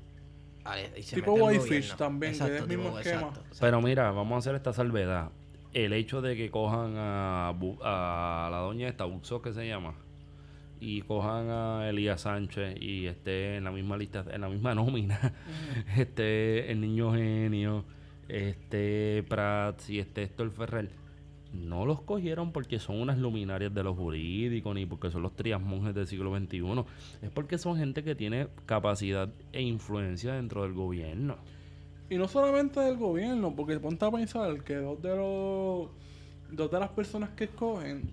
ah, y se Tipo Whitefish también, que es el Exacto, mismo esquema. exacto, exacto. Pero mira, vamos a hacer esta salvedad. El hecho de que cojan a, a la doña esta, Buxo que se llama, y cojan a Elías Sánchez y esté en la misma lista, en la misma nómina, este el niño genio, este Prats y este Héctor Ferrer, no los cogieron porque son unas luminarias de los jurídicos ni porque son los trias monjes del siglo XXI. Es porque son gente que tiene capacidad e influencia dentro del gobierno. Y no solamente del gobierno, porque ponte a pensar que dos de los dos de las personas que escogen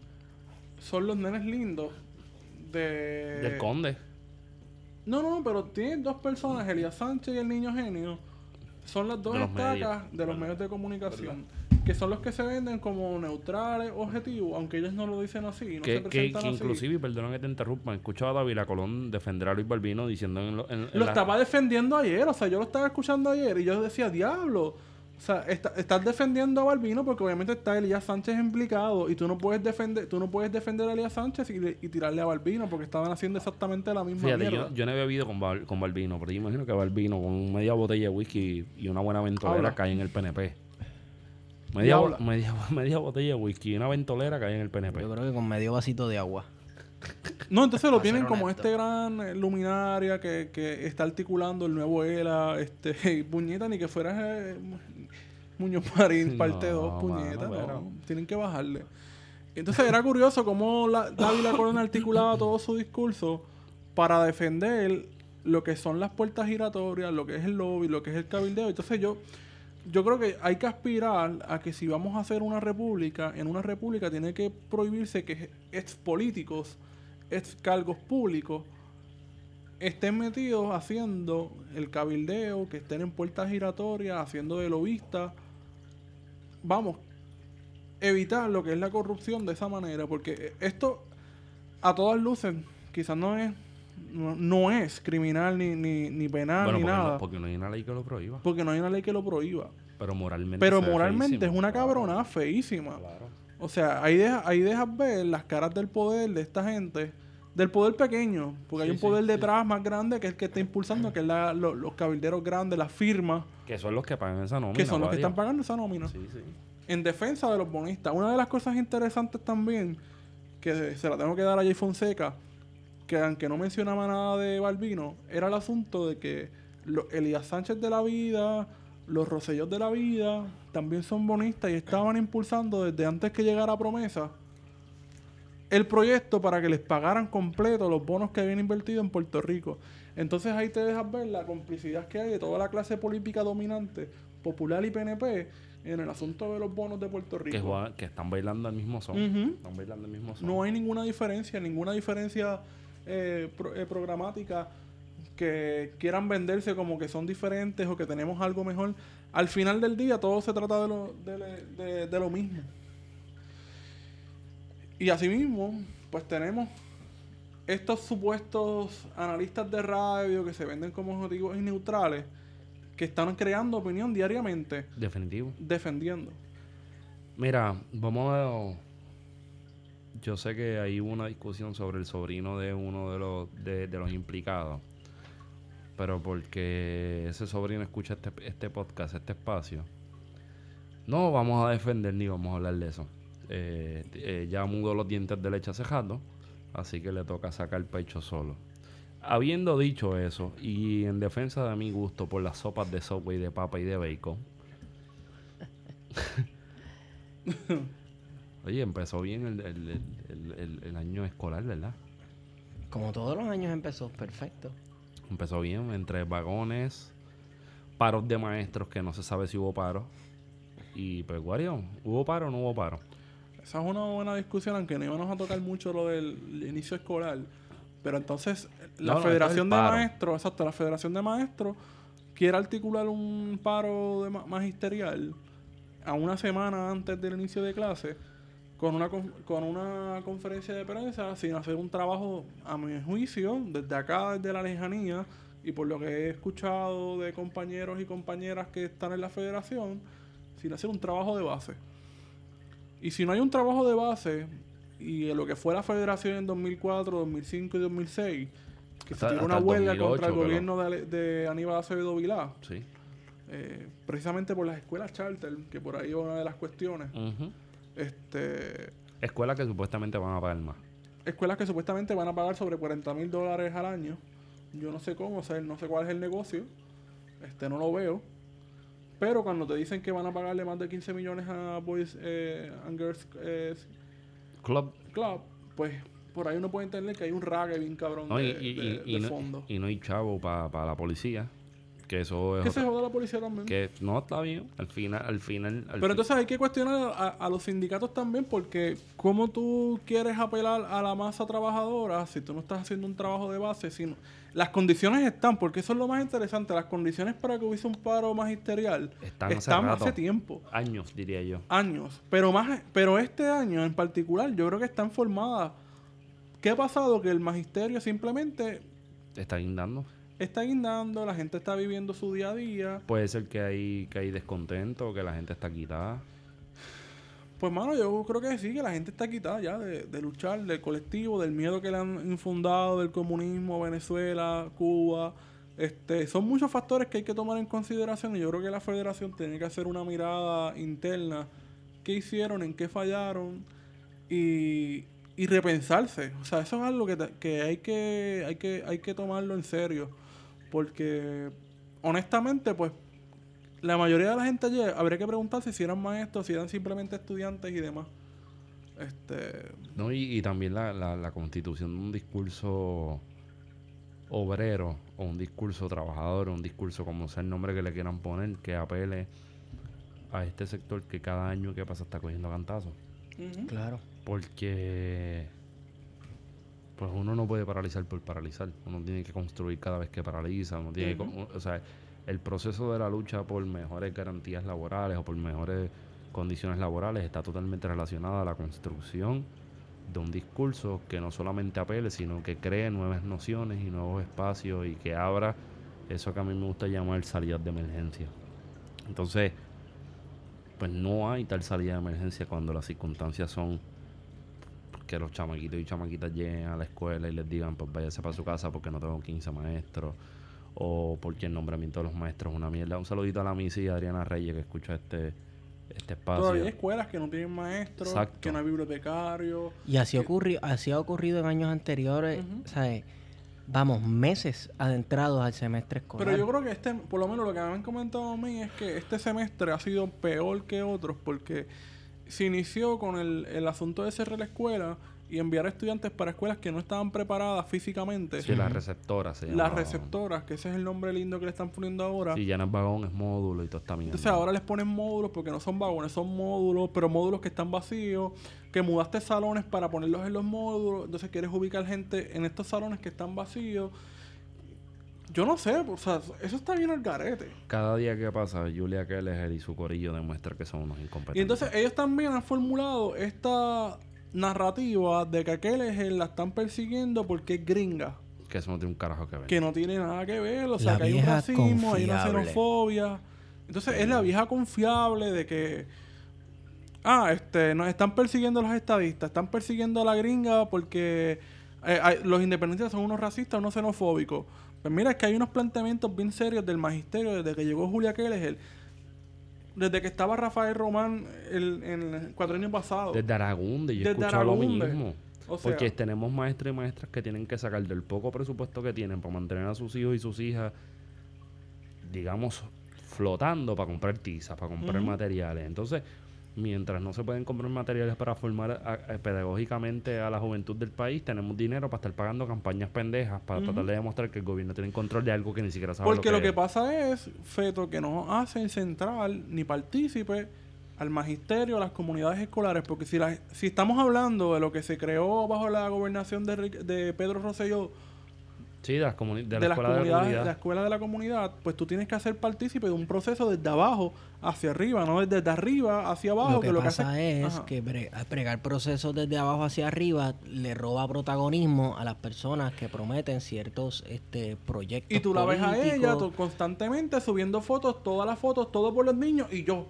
son los nenes lindos de Del conde. No, no, pero tienen dos personas, Elías Sánchez y el niño genio. Son las dos De estacas medios, de los medios de comunicación. Que son los que se venden como neutrales, objetivos, aunque ellos no lo dicen así, no que, se que, presentan que así. inclusive, perdona que te interrumpa, he escuchado a David Colón defender a Luis Balbino diciendo en, lo- en- en Lo la- estaba defendiendo ayer, o sea, yo lo estaba escuchando ayer y yo decía, diablo. O sea, está- estás defendiendo a Balbino porque obviamente está Elías Sánchez implicado y tú no puedes defender, tú no puedes defender a Elías Sánchez y, le- y tirarle a Balbino porque estaban haciendo exactamente la misma Fíjate, mierda. yo, yo no había bebido con, Bal- con Balbino, pero yo imagino que Balbino con media botella de whisky y una buena ventolera Habla. cae en el PNP. Media, bo- habla. media, media botella de whisky y una ventolera cae en el PNP. Yo creo que con medio vasito de agua. No, entonces lo tienen como este gran eh, luminaria que, que está articulando el nuevo ELA, este, y puñeta, ni que fuera eh, Muñoz Marín, parte No, 2, puñeta, mano, no, pero- tienen que bajarle. Entonces era curioso cómo la, Dávila Colón articulaba todo su discurso para defender lo que son las puertas giratorias, lo que es el lobby, lo que es el cabildeo. Entonces yo, yo creo que hay que aspirar a que si vamos a hacer una república, en una república tiene que prohibirse que ex políticos, ex cargos públicos, estén metidos haciendo el cabildeo, que estén en puertas giratorias, haciendo de lobistas. Vamos, evitar lo que es la corrupción de esa manera, porque esto a todas luces quizás no es no, no es criminal ni, ni, ni penal bueno, ni porque nada, no, porque no hay una ley que lo prohíba. porque no hay una ley que lo prohíba. Pero moralmente. Pero moralmente feísimo. es una Claro, cabronada feísima. Claro. O sea, ahí, deja, ahí dejas ver las caras del poder de esta gente, del poder pequeño, porque hay un poder sí. detrás más grande que es el que está impulsando, que es la- lo- los cabilderos grandes, las firmas, Que son los que pagan esa nómina. que son los que están pagando esa nómina. Sí, sí. En defensa de los bonistas, una de las cosas interesantes también, que se la tengo que dar a Jay Fonseca, que aunque no mencionaba nada de Balbino, era el asunto de que los Elías Sánchez de la vida, los Rosellos de la vida, también son bonistas y estaban impulsando desde antes que llegara promesa el proyecto para que les pagaran completo los bonos que habían invertido en Puerto Rico. Entonces ahí te dejas ver la complicidad que hay de toda la clase política dominante, popular y PNP, en el asunto de los bonos de Puerto Rico. Que, están bailando al mismo son. Ujú. Están bailando al mismo son. No hay ninguna diferencia, ninguna diferencia eh, pro- eh, programática que quieran venderse como que son diferentes o que tenemos algo mejor. Al final del día todo se trata de lo, de, de- de lo mismo. Y asimismo, pues tenemos estos supuestos analistas de radio que se venden como objetivos neutrales, que están creando opinión diariamente, Definitivo. defendiendo. Mira, vamos a... Yo sé que hay una discusión sobre el sobrino de uno de los, de, de los implicados. Pero porque ese sobrino escucha este, este podcast, este espacio. No vamos a defender ni vamos a hablar de eso. Eh, eh, ya mudó los dientes de leche hace rato, así que le toca sacar pecho solo. Habiendo dicho eso, y en defensa de mi gusto por las sopas de Subway de papa y de bacon, Oye, empezó bien el, el- el- el- el- el año escolar, ¿verdad? Como todos los años empezó, perfecto. Empezó bien, entre vagones, paros de maestros, que no se sabe si hubo paro. Y pues, Guario, ¿hubo paro o no hubo paro? Esa es una buena discusión, aunque no íbamos a tocar mucho lo del inicio escolar. Pero entonces, la No, Federación de. Maestros, exacto, la Federación de Maestros quiere articular un paro de ma- magisterial a una semana antes del inicio de clase con una, con una conferencia de prensa sin hacer un trabajo, a mi juicio, desde acá, desde la lejanía, y por lo que he escuchado de compañeros y compañeras que están en la federación, sin hacer un trabajo de base. Y si no hay un trabajo de base, y lo que fue la federación en 2004, 2005 y 2006, que Hasta- se tiró una huelga 2008 contra el gobierno de, de Aníbal Acevedo Vilá, Sí. eh, precisamente por las escuelas charter, que por ahí es una de las cuestiones. Este, Escuelas que supuestamente van a pagar más. escuelas que supuestamente van a pagar sobre 40 mil dólares al año. Yo no sé cómo, o sea, no sé cuál es el negocio. Este, no lo veo. Pero cuando te dicen que van a pagarle más de 15 millones a Boys eh, and Girls eh, Club. Club, pues por ahí uno puede entender que hay un rague bien cabrón No, de, y- de- y- y de no, fondo. y no hay chavo para la policía. Que eso es. que se joda la policía también. que no está bien. Al final, al final. al Pero entonces hay que cuestionar a, a los sindicatos también porque cómo tú quieres apelar a la masa trabajadora si tú no estás haciendo un trabajo de base, sino las condiciones están, porque eso es lo más interesante, las condiciones para que hubiese un paro magisterial Están hace están hace tiempo, años, diría yo. años, pero más pero este año en particular yo creo que están formadas. ¿Qué ha pasado? Que el magisterio simplemente Está guindando. Está guindando, la gente está viviendo su día a día. Puede ser que hay, que hay descontento, que la gente está quitada. Pues, mano, yo creo que sí, que la gente está quitada ya de, de luchar, del colectivo, del miedo que le han infundado del comunismo, Venezuela, Cuba. Este, son muchos factores que hay que tomar en consideración y yo creo que la federación tiene que hacer una mirada interna. ¿Qué hicieron? ¿En qué fallaron? Y, y repensarse. O sea, eso es algo que, que, hay que hay que hay que tomarlo en serio. Porque, honestamente, pues la mayoría de la gente allí habría que preguntarse si eran maestros, si eran simplemente estudiantes y demás. Este, ¿no? Y, y también la, la, la constitución de un discurso obrero o un discurso trabajador, un discurso como sea el nombre que le quieran poner, que apele a este sector que cada año que pasa está cogiendo cantazos. Claro. Porque pues uno no puede paralizar por paralizar. Uno tiene que construir cada vez que paraliza. Uno tiene que o sea, el proceso de la lucha por mejores garantías laborales o por mejores condiciones laborales está totalmente relacionado a la construcción de un discurso que no solamente apele, sino que cree nuevas nociones y nuevos espacios y que abra eso que a mí me gusta llamar salidas de emergencia. Entonces, pues no hay tal salida de emergencia cuando las circunstancias son que los chamaquitos y chamaquitas lleguen a la escuela y les digan, pues váyase para su casa porque no tengo 15 maestros, o porque el nombramiento de los maestros es una mierda. Un saludito a la misa y a Adriana Reyes que escucha este, este espacio. todavía hay escuelas que no tienen maestros, Exacto. que no hay bibliotecarios. Y así, ocurrió, así ha ocurrido en años anteriores. ¿sabes? Vamos, meses adentrados al semestre escolar. Pero yo creo que este, por lo menos lo que me han comentado a mí es que este semestre ha sido peor que otros porque se inició con el, el asunto de cerrar la escuela y enviar estudiantes para escuelas que no estaban preparadas físicamente. Sí, las receptoras se Las receptoras, que ese es el nombre lindo que le están poniendo ahora. Sí, ya no es vagón, es módulo y todo está mierda. Entonces ahora les ponen módulos porque no son vagones, son módulos, pero módulos que están vacíos, que mudaste salones para ponerlos en los módulos, entonces quieres ubicar gente en estos salones que están vacíos. Yo no sé, o sea, eso está bien al garete. Cada día que pasa, Julia Keller y su corillo demuestra que son unos incompetentes. Y entonces ellos también han formulado esta narrativa de que es la están persiguiendo porque es gringa. Que eso no tiene un carajo que ver. que no tiene nada que ver, o sea, La que hay un racismo, hay una xenofobia. Entonces es la vieja confiable de que ah, este, nos están persiguiendo los estadistas, están persiguiendo a la gringa porque eh, hay- los independentistas son unos racistas, unos xenofóbicos. Pues mira, es que hay unos planteamientos bien serios del magisterio desde que llegó Julia Keller desde que estaba Rafael Román el, en el cuatrienio pasado. Desde Aragunde, yo he escuchado lo mismo. O sea- Porque tenemos maestros y maestras que tienen que sacar del poco presupuesto que tienen para mantener a sus hijos y sus hijas, digamos, flotando para comprar tizas, para comprar materiales. Entonces, mientras no se pueden comprar materiales para formar a- a- pedagógicamente a la juventud del país, tenemos dinero para estar pagando campañas pendejas para tratar de demostrar que el gobierno tiene control de algo que ni siquiera sabe Porque lo lo que pasa es, Feto, que no hacen central ni partícipe al magisterio, a las comunidades escolares, porque si, la- si estamos hablando de lo que se creó bajo la gobernación de, de Pedro Rosselló, Sí, de, las de, la las escuela de la comunidades, comunidad. de la escuela de la comunidad, pues tú tienes que hacer partícipe de un proceso desde abajo hacia arriba, no desde arriba hacia abajo. Lo que, lo pasa hace- es Ajá. que pregar procesos desde abajo hacia arriba le roba protagonismo a las personas que prometen ciertos este, proyectos Y tú la ves a ella tú constantemente subiendo fotos, todas las fotos, todo por los niños y yo.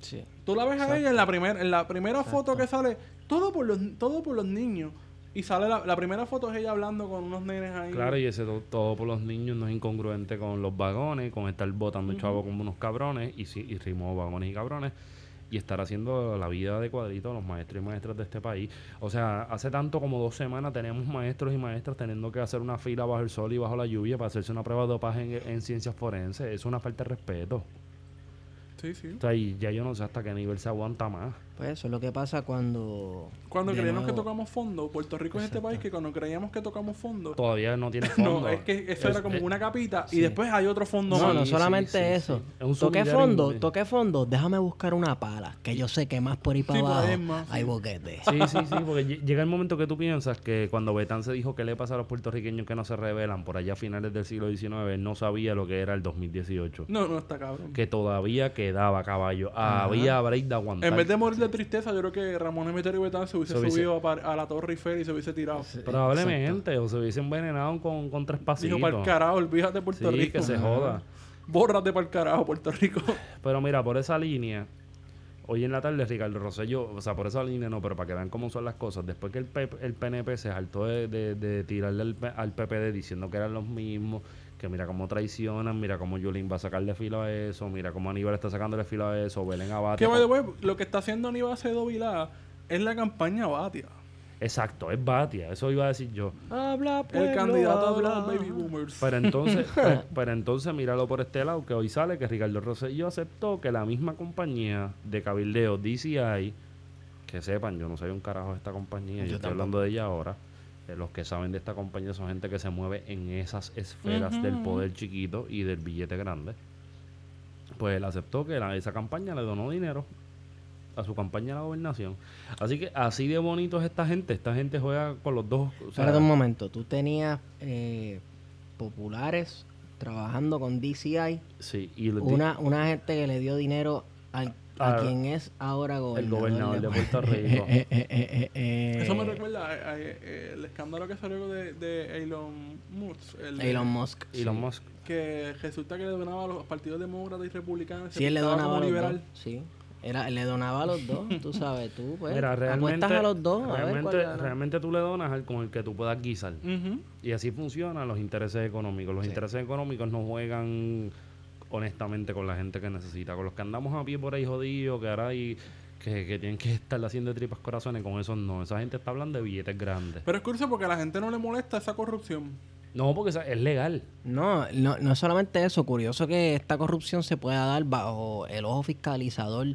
Sí. Tú la ves a ella en la primera en la primera foto que sale, todo por los todo por los niños. Y sale la, la primera foto es ella hablando con unos nenes ahí. Claro, y ese to- todo por los niños no es incongruente con los vagones, con estar botando chavos como unos cabrones, y sí, y rimó vagones y cabrones, y estar haciendo la vida de cuadrito a los maestros y maestras de este país. O sea, hace tanto como dos semanas tenemos maestros y maestras teniendo que hacer una fila bajo el sol y bajo la lluvia para hacerse una prueba de dopaje en, en ciencias forenses. Es una falta de respeto. Sí, sí. O sea, y ya yo no sé hasta qué nivel se aguanta más. Pues eso es lo que pasa cuando... Cuando creíamos que tocamos fondo, Puerto Rico es este país que cuando creíamos que tocamos fondo, Todavía no tiene fondo. no, es que eso era como una capita y después hay otro fondo No, más. no solamente sí, sí, eso. sí. Es subidero fondo, in- toque fondo, déjame buscar una pala, que yo sé que más por ahí para ahí abajo más, hay sí. boquete. Sí, sí, sí, porque lle- llega el momento que tú piensas que cuando Betán se dijo que le pasa a los puertorriqueños que no se rebelan por allá a finales del siglo XIX, él no sabía lo que era el 2018. No, no está cabrón. Que todavía quedaba caballo. Había break de aguantar. En vez de morir de tristeza, yo creo que Ramón Emeterio y Betán se hubiese Se hubiese- subido a, par- a la Torre Eiffel y se hubiese tirado. Probablemente, o se hubiese envenenado con, con tres pasitos. Dijo, para el carajo, olvídate de Puerto Sí, Rico. que se joda. Bórrate para el carajo, Puerto Rico. Pero mira, por esa línea, hoy en la tarde Ricardo Rosselló, o sea, por esa línea no, pero para que vean cómo son las cosas, después que el, P- el PNP se saltó de, de- de tirarle al, al PPD diciendo que eran los mismos, que mira cómo traicionan, mira cómo Yulín va a sacarle filo a eso, mira cómo Aníbal está sacándole filo a eso, Belén Abate. que, by the way, lo que está haciendo Aníbal Acevedo Vilá es la campaña Batia. Exacto, es Batia, eso iba a decir yo. Habla, El pueblo, candidato de habla. los baby boomers. Pero entonces, pero, pero entonces míralo por este lado, que hoy sale que Ricardo Rosselló aceptó que la misma compañía de cabildeo DCI, que sepan, yo no soy un carajo de esta compañía, yo, Yo estoy hablando de ella ahora. Eh, los que saben de esta compañía son gente que se mueve en esas esferas del poder chiquito y del billete grande. Pues él aceptó que la- esa campaña le donó dinero a su campaña de la gobernación. Así que así de bonito es esta gente. Esta gente juega con los dos. o sea, Espérate un momento, tú tenías eh, populares trabajando con DCI, sí, y una, una gente que le dio dinero al- a Ah, quien es ahora gobernador, gobernador de Puerto Rico. Eh, eh, eh, eh, Eso me recuerda a- a- a- el escándalo que salió de, de Elon Musk. el Elon Musk. Elon Musk. Que resulta que le donaba a los partidos demócratas y republicanos. Sí, él le donaba a los liberal. dos. Sí. Era, él le donaba a los dos, tú sabes, tú, pues. Mira, realmente, apuestas a los dos, a ver realmente, realmente tú le donas al con el que tú puedas guisar. Y así funcionan los intereses económicos. Los Sí. intereses económicos no juegan honestamente con la gente que necesita. Con los que andamos a pie por ahí jodidos, que ahora hay, que, que tienen que estar haciendo tripas corazones, con esos no. Esa gente está hablando de billetes grandes. Pero es curioso porque a la gente no le molesta esa corrupción. No, porque es legal. No, no, no es solamente eso. Curioso que esta corrupción se pueda dar bajo el ojo fiscalizador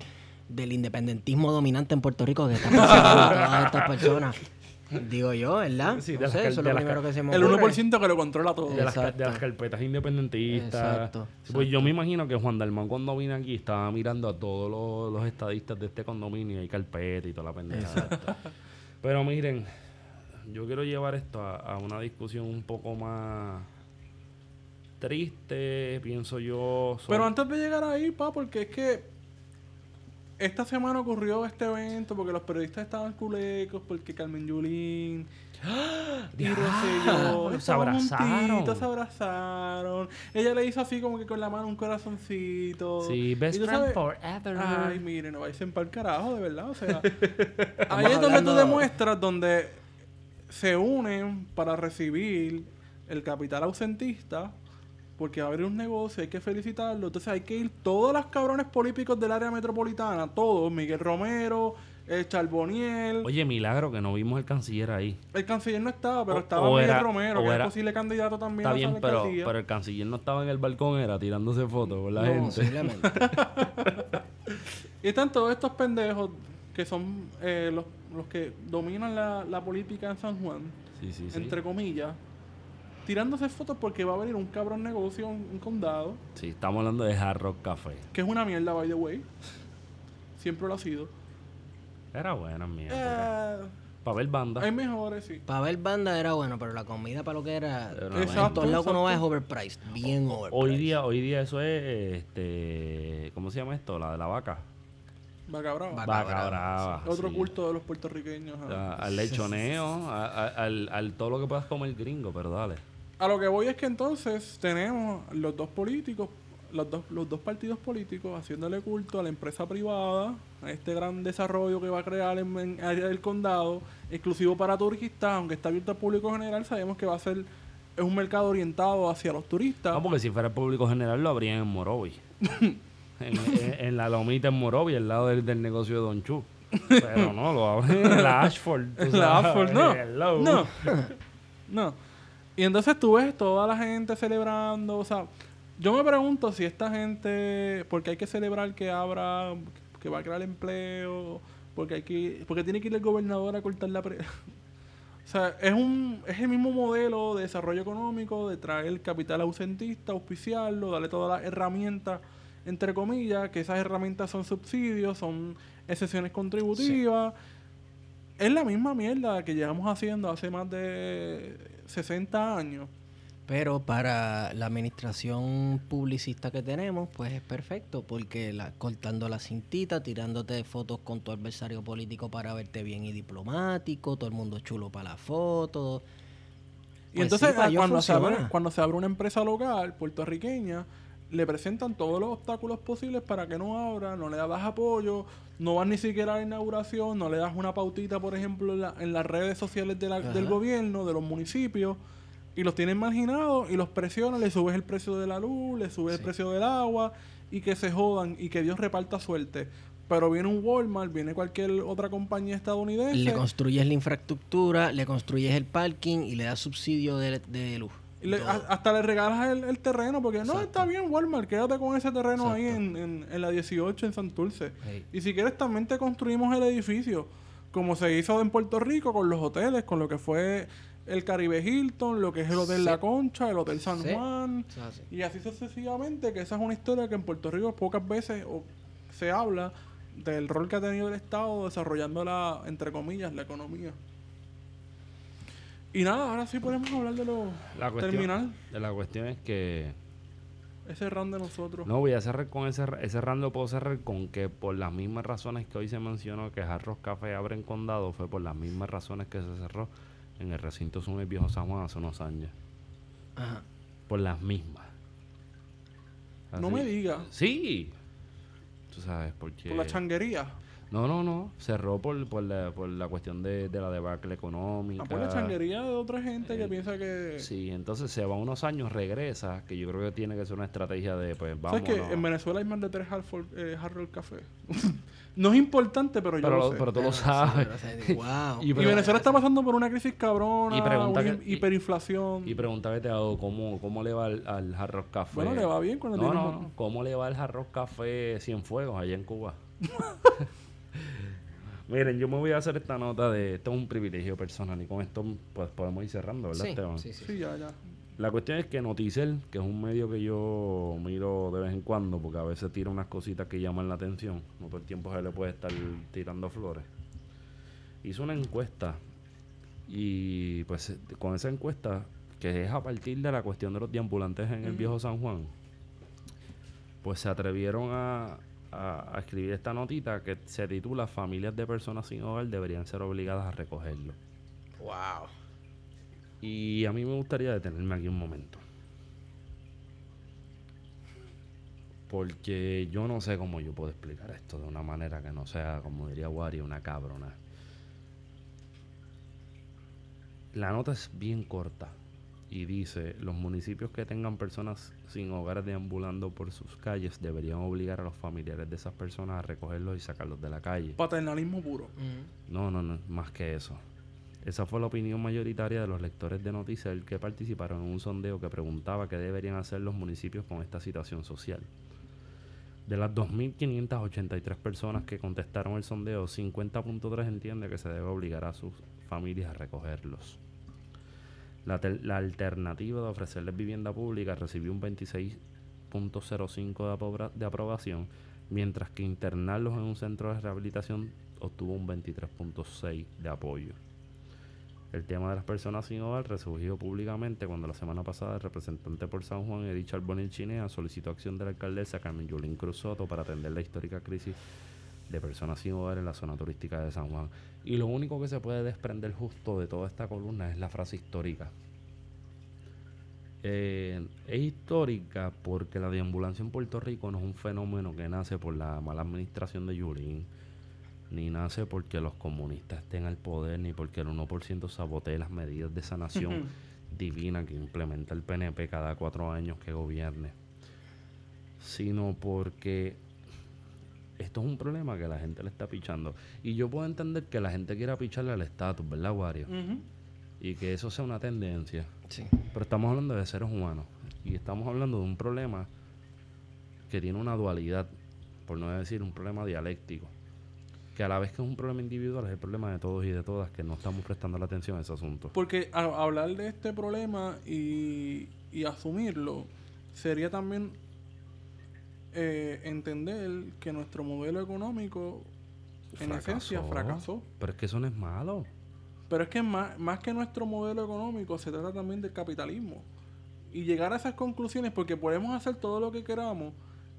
del independentismo dominante en Puerto Rico que está pasando a todas estas personas. Digo yo, ¿verdad? Sí, de no las sé, cal- eso es lo las primero que se me El ocurre. 1% que lo controla todo. De las, de carpetas independentistas. Exacto, Sí, Pues yo me imagino que Juan Dalmán cuando vine aquí estaba mirando a todos los, los estadistas de este condominio y carpeta y toda la pendeja. Pero miren, yo quiero llevar esto a, a una discusión un poco más triste, pienso yo. sobre- Pero antes de llegar ahí, pa, porque es que esta semana ocurrió este evento porque los periodistas estaban culecos, porque Carmen Yulín y Rosselló se abrazaron. se abrazaron. Ella le hizo así como que con la mano un corazoncito. Sí, best friend sabes- forever. Ay, miren, no vais en pa'l carajo, de verdad. O sea, ahí es donde tú demuestras donde se unen para recibir el capital ausentista porque va a abrir un negocio, hay que felicitarlo. Entonces hay que ir todos los cabrones políticos del área metropolitana, todos, Miguel Romero, el Charboniel. Oye, milagro que no vimos el canciller ahí. El canciller no estaba, pero O- estaba o Miguel era- Romero, o que era- posible candidato también Está a bien, pero, pero el canciller no estaba en el balcón, era tirándose fotos con la No, gente. Y están todos estos pendejos que son eh, los, los que dominan la, la política en San Juan, Sí, sí, sí. entre comillas, tirándose fotos porque va a venir un cabrón negocio, un, un condado, Sí, estamos hablando de Hard Rock Café. que es una mierda, by the way. Siempre lo ha sido. Era buena, mierda. Eh, Para ver bandas. hay mejores, sí. para ver banda era bueno, pero la comida para lo que era. Era en Exacto, todos lados que uno va es overpriced. Bien overpriced. Hoy día, hoy día eso es, este, ¿cómo se llama esto? La de la vaca. Vaca brava. Vaca Vaca brava, brava. Otro sí. culto de los puertorriqueños. ajá. A- al lechoneo, a- a- al, al todo lo que puedas comer gringo, pero dale. A lo que voy es que entonces tenemos los dos políticos, los dos, los dos partidos políticos haciéndole culto a la empresa privada, a este gran desarrollo que va a crear en, en área del condado, exclusivo para turistas, aunque está abierto al público general, sabemos que va a ser es un mercado orientado hacia los turistas. No, porque si fuera el público general lo habrían en Morovi. en, en- en la lomita en Morovi, al lado del, del negocio de Don Chu. Pero no, lo abren en la Ashford. La. Ashford, no. Hello. No. no. Y entonces tú ves toda la gente celebrando, o sea, yo me pregunto si esta gente, porque hay que celebrar que abra, que va a crear empleo, porque hay que, porque tiene que ir el gobernador a cortar la pre- O sea, es un, es el mismo modelo de desarrollo económico, de traer capital ausentista, auspiciarlo, darle todas las herramientas, entre comillas, que esas herramientas son subsidios, son excepciones contributivas. Es la misma mierda que llevamos haciendo hace más de 60 años. Pero para la administración publicista que tenemos, pues es perfecto, porque la, cortando la cintita, tirándote fotos con tu adversario político para verte bien y diplomático, todo el mundo chulo para la foto. Y Pues entonces sí, ah, ellos cuando, se abre, cuando se abre una empresa local puertorriqueña, le presentan todos los obstáculos posibles para que no abra, no le das apoyo, no vas ni siquiera a la inauguración, no le das una pautita, por ejemplo, en, la- en las redes sociales de la- del gobierno, de los municipios, y los tienen marginados y los presionan, le subes el precio de la luz, le subes el precio del agua, y que se jodan y que Dios reparta suerte. Pero viene un Walmart, viene cualquier otra compañía estadounidense. Le construyes la infraestructura, le construyes el parking y le das subsidio de, de luz. Y le- a- hasta le regalas el, el terreno porque no, está bien Walmart, quédate con ese terreno ahí en, en- en la 18 en Santurce. Hey. Y si quieres también te construimos el edificio, como se hizo en Puerto Rico con los hoteles, con lo que fue el Caribe Hilton, lo que es el Hotel Sí. La Concha, el Hotel San Sí. Juan, así. y así sucesivamente, que esa es una historia que en Puerto Rico pocas veces o- se habla del rol que ha tenido el Estado desarrollando la, entre comillas, la economía. Y nada, ahora sí podemos hablar de lo La cuestión, terminal. La cuestión es que Ese round de nosotros. No, voy a cerrar con ese, ese round lo puedo cerrar con que por las mismas razones que hoy se mencionó que Jarros Café abre en condado, fue por las mismas razones que se cerró en el recinto Sun el Viejo San Juan hace unos años. Ajá. Por las mismas. No me digas. Sí. Tú sabes, porque... Por la changuería. No, no, no. Cerró por, por, la, por la cuestión de, de la debacle económica. Ah, por la changuería de otra gente que Eh, piensa que... Sí, entonces se va unos años, regresa, que yo creo que tiene que ser una estrategia de, pues, vamos. ¿Sabes que en Venezuela hay más de tres eh, Hard Rock Café? no es importante, pero yo Pero, lo lo- sé. pero tú lo sabes. wow. Y y Venezuela está pasando por una crisis cabrona, Y pregunta una que- hi- y- hiperinflación. Y pregúntame, Teo, ¿cómo, ¿cómo le va al, al Hard Café? Bueno, le va bien cuando no, tiene no, no. ¿Cómo le va al Hard Rock Café Cienfuegos allá en Cuba? Miren, yo me voy a hacer esta nota de... Esto es un privilegio personal y con esto pues podemos ir cerrando, ¿verdad, Sí, Esteban? sí, sí. Sí, ya, ya. La cuestión es que Noticel, que es un medio que yo miro de vez en cuando, porque a veces tira unas cositas que llaman la atención, no todo el tiempo se le puede estar tirando flores, hizo una encuesta y pues con esa encuesta, que es a partir de la cuestión de los deambulantes en el viejo San Juan, pues se atrevieron a, a- a escribir esta notita que se titula Familias de personas sin hogar deberían ser obligadas a recogerlo. Wow. Y a mí me gustaría detenerme aquí un momento. Porque yo no sé cómo yo puedo explicar esto de una manera que no sea, como diría Wari, una cabrona. La nota es bien corta. Y dice, los municipios que tengan personas sin hogares deambulando por sus calles deberían obligar a los familiares de esas personas a recogerlos y sacarlos de la calle. Paternalismo puro. No, no, no, más que eso. Esa fue la opinión mayoritaria de los lectores de Noticel que participaron en un sondeo que preguntaba qué deberían hacer los municipios con esta situación social. De las 2.583 personas que contestaron el sondeo, 50.3 entiende que se debe obligar a sus familias a recogerlos. La, alternativa de ofrecerles vivienda pública recibió un 26.05 de, de aprobación, mientras que internarlos en un centro de rehabilitación obtuvo un 23.6 de apoyo. El tema de las personas sin hogar resurgió públicamente cuando la semana pasada el representante por San Juan, Edith Charbonnier Chinea, solicitó acción de la alcaldesa Carmen Yulín Cruz Soto para atender la histórica crisis de personas sin hogar en la zona turística de San Juan. Y lo único que se puede desprender justo de toda esta columna es la frase histórica. Eh, es histórica porque la deambulancia en Puerto Rico no es un fenómeno que nace por la mala administración de Yulín, ni nace porque los comunistas estén al poder, ni porque el 1% sabotee las medidas de sanación divina que implementa el PNP cada cuatro años que gobierne, sino porque esto es un problema que la gente le está pichando. Y yo puedo entender que la gente quiera picharle al estatus, ¿verdad, Wario? Y que eso sea una tendencia. Sí. Pero estamos hablando de seres humanos. Y estamos hablando de un problema que tiene una dualidad, por no decir un problema dialéctico. Que a la vez que es un problema individual, es el problema de todos y de todas que no estamos prestando la atención a ese asunto. Porque a- hablar de este problema y, y asumirlo sería también eh, entender que nuestro modelo económico en esencia fracasó. Pero es que eso no es malo. Pero es que más, más que nuestro modelo económico se trata también del capitalismo. Y llegar a esas conclusiones porque podemos hacer todo lo que queramos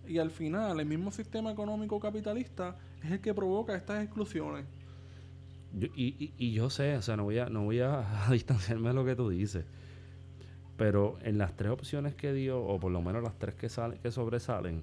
y al final el mismo sistema económico capitalista es el que provoca estas exclusiones. Yo- y, y- y yo sé, o sea, no voy a, no voy a, a distanciarme de lo que tú dices. Pero en las tres opciones que dio, o por lo menos las tres que salen, que sobresalen,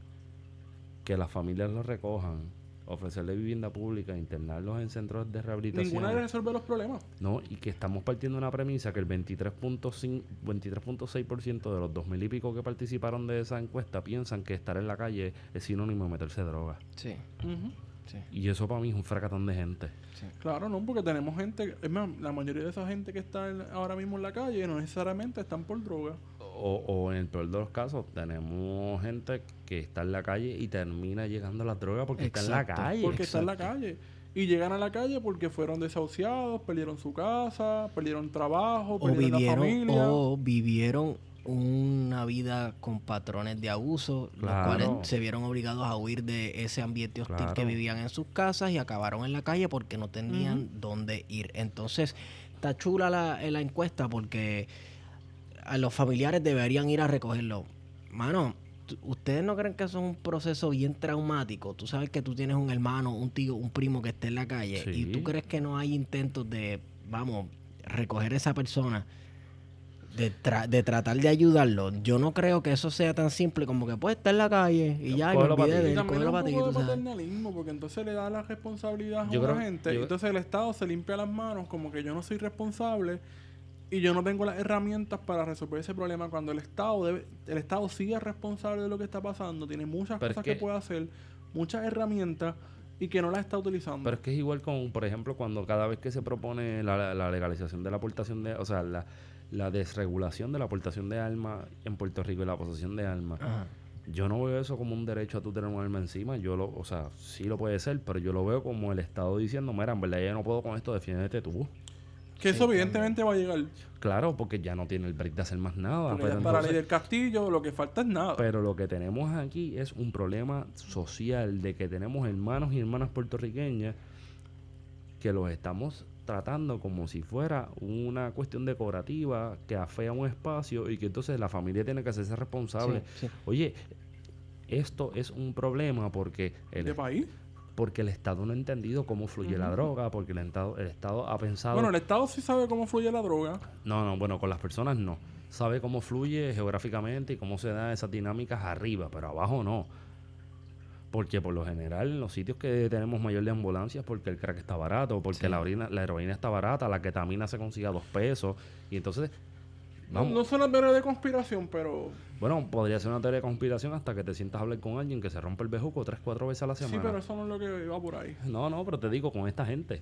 que las familias los recojan, ofrecerle vivienda pública, internarlos en centros de rehabilitación. Ninguna resuelve los problemas. No, y que estamos partiendo de una premisa que el 23.5 23.6% de los dos mil y pico que participaron de esa encuesta piensan que estar en la calle es sinónimo de meterse droga. Sí. Ujú. Sí. Y eso para mí es un fracatón de gente. Claro, no, porque tenemos gente, es más, la mayoría de esa gente que está en- ahora mismo en la calle no necesariamente están por droga. O, o en el peor de los casos, tenemos gente que está en la calle y termina llegando a las drogas porque está en la calle. Porque está en la calle. Y llegan a la calle porque fueron desahuciados, perdieron su casa, perdieron trabajo, O perdieron la vivieron, familia. o vivieron una vida con patrones de abuso, Claro. los cuales se vieron obligados a huir de ese ambiente hostil que vivían en sus casas y acabaron en la calle porque no tenían dónde ir. Entonces, está chula la, la encuesta porque a los familiares deberían ir a recogerlo. Mano, ¿ustedes no creen que eso es un proceso bien traumático? Tú sabes que tú tienes un hermano, un tío, un primo que esté en la calle y tú crees que no hay intentos de, vamos, recoger a esa persona, de, tra- de tratar de ayudarlo. Yo no creo que eso sea tan simple como que pues está en la calle y ya, y me olvidé de él, ti, paternalismo, porque entonces le da la responsabilidad a Yo la creo- gente. yo- entonces el Estado se limpia las manos como que yo no soy responsable y yo no tengo las herramientas para resolver ese problema cuando el Estado debe, el Estado sí es responsable de lo que está pasando, tiene muchas Pero es cosas que, que- puede hacer, muchas herramientas y que no las está utilizando. Pero es que es igual con, por ejemplo, cuando cada vez que se propone la, la legalización de la aportación de, o sea, la, la desregulación de la aportación de armas en Puerto Rico y la posesión de armas, Ajá. yo no veo eso como un derecho a tú tener un arma encima. Yo lo, o sea, sí lo puede ser, pero yo lo veo como el Estado diciendo, mira, en verdad ya no puedo con esto, defiéndete tú. que eso evidentemente va a llegar. Claro, porque ya no tiene el break de hacer más nada. Pero, para la ley del castillo lo que falta es nada. pero lo que tenemos aquí es un problema social de que tenemos hermanos y hermanas puertorriqueñas que los estamos tratando como si fuera una cuestión decorativa que afea un espacio y que entonces la familia tiene que hacerse responsable. Sí, sí. Oye, esto es un problema porque el, ¿De país? porque el Estado no ha entendido cómo fluye la droga, porque el Estado, el Estado ha pensado... Bueno, el Estado sí sabe cómo fluye la droga. No, no, bueno, con las personas no. Sabe cómo fluye geográficamente y cómo se dan esas dinámicas arriba, pero abajo no. Porque por lo general en los sitios que tenemos mayor de ambulancias porque el crack está barato, porque la, orina, la heroína está barata, la ketamina se consigue a dos pesos. Y entonces No, Vamos. no suena teoría de conspiración, pero... Bueno, podría ser una teoría de conspiración hasta que te sientas a hablar con alguien que se rompe el bejuco tres, cuatro veces a la Sí, semana. pero eso no es lo que va por ahí. No, no, pero te digo con esta gente.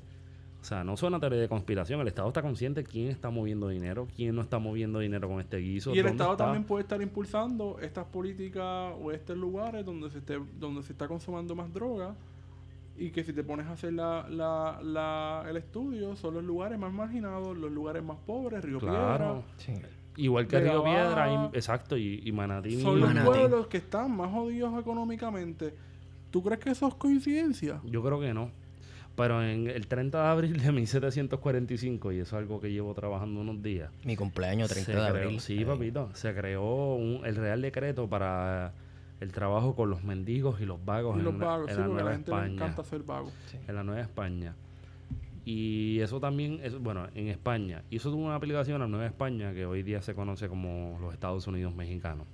O sea, no suena teoría de conspiración. El Estado está consciente de quién está moviendo dinero, quién no está moviendo dinero con este guiso. Y el Estado está. también puede estar impulsando estas políticas o estos lugares donde se esté, donde se está consumiendo más droga y que si te pones a hacer la, la, la- el estudio son los lugares más marginados, los lugares más pobres, Río Claro. Sí. Igual que Río Piedra, y- exacto, y, y Manatí. Piedra. Son los pueblos que están más jodidos económicamente. ¿Tú crees que eso es coincidencia? Yo creo que no. Pero en el 30 de abril de 1745, y eso es algo que llevo trabajando unos días. Mi cumpleaños, 30 se de creó- abril. sí, papito. Se creó un- el Real Decreto para el trabajo con los mendigos y los vagos Y en, los la- vagos, en sí, la porque a la Nueva gente le España. encanta ser vago. En la Nueva España. Y eso también, es, bueno, en España. Y eso tuvo una aplicación a Nueva España que hoy día se conoce como los Estados Unidos mexicanos.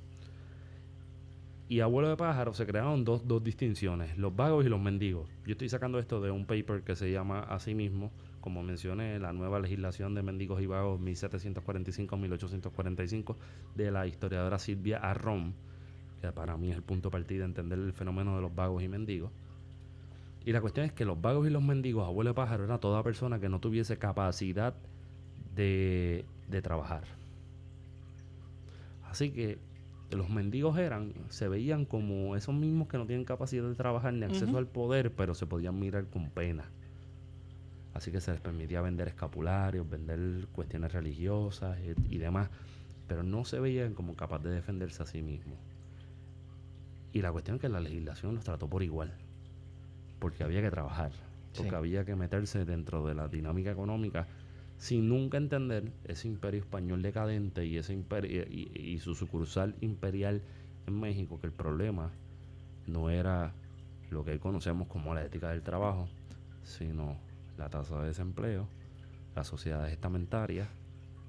Y abuelo de pájaro se crearon dos, dos distinciones, los vagos y los mendigos. Yo estoy sacando esto de un paper que se llama así mismo, como mencioné, la nueva legislación de mendigos y vagos 1745-1845 de la historiadora Silvia Arrón, que para mí es el punto de partida de entender el fenómeno de los vagos y mendigos. Y la cuestión es que los vagos y los mendigos, abuelo de pájaro, era toda persona que no tuviese capacidad de, de trabajar. Así que los mendigos eran, se veían como esos mismos que no tienen capacidad de trabajar ni acceso al poder, pero se podían mirar con pena. Así que se les permitía vender escapularios, vender cuestiones religiosas y, y demás, pero no se veían como capaces de defenderse a sí mismos. Y la cuestión es que la legislación los trató por igual, porque había que trabajar, porque Sí. había que meterse dentro de la dinámica económica sin nunca entender ese imperio español decadente y ese imperio y, su sucursal imperial en México, que el problema no era lo que hoy conocemos como la ética del trabajo, sino la tasa de desempleo, las sociedades estamentarias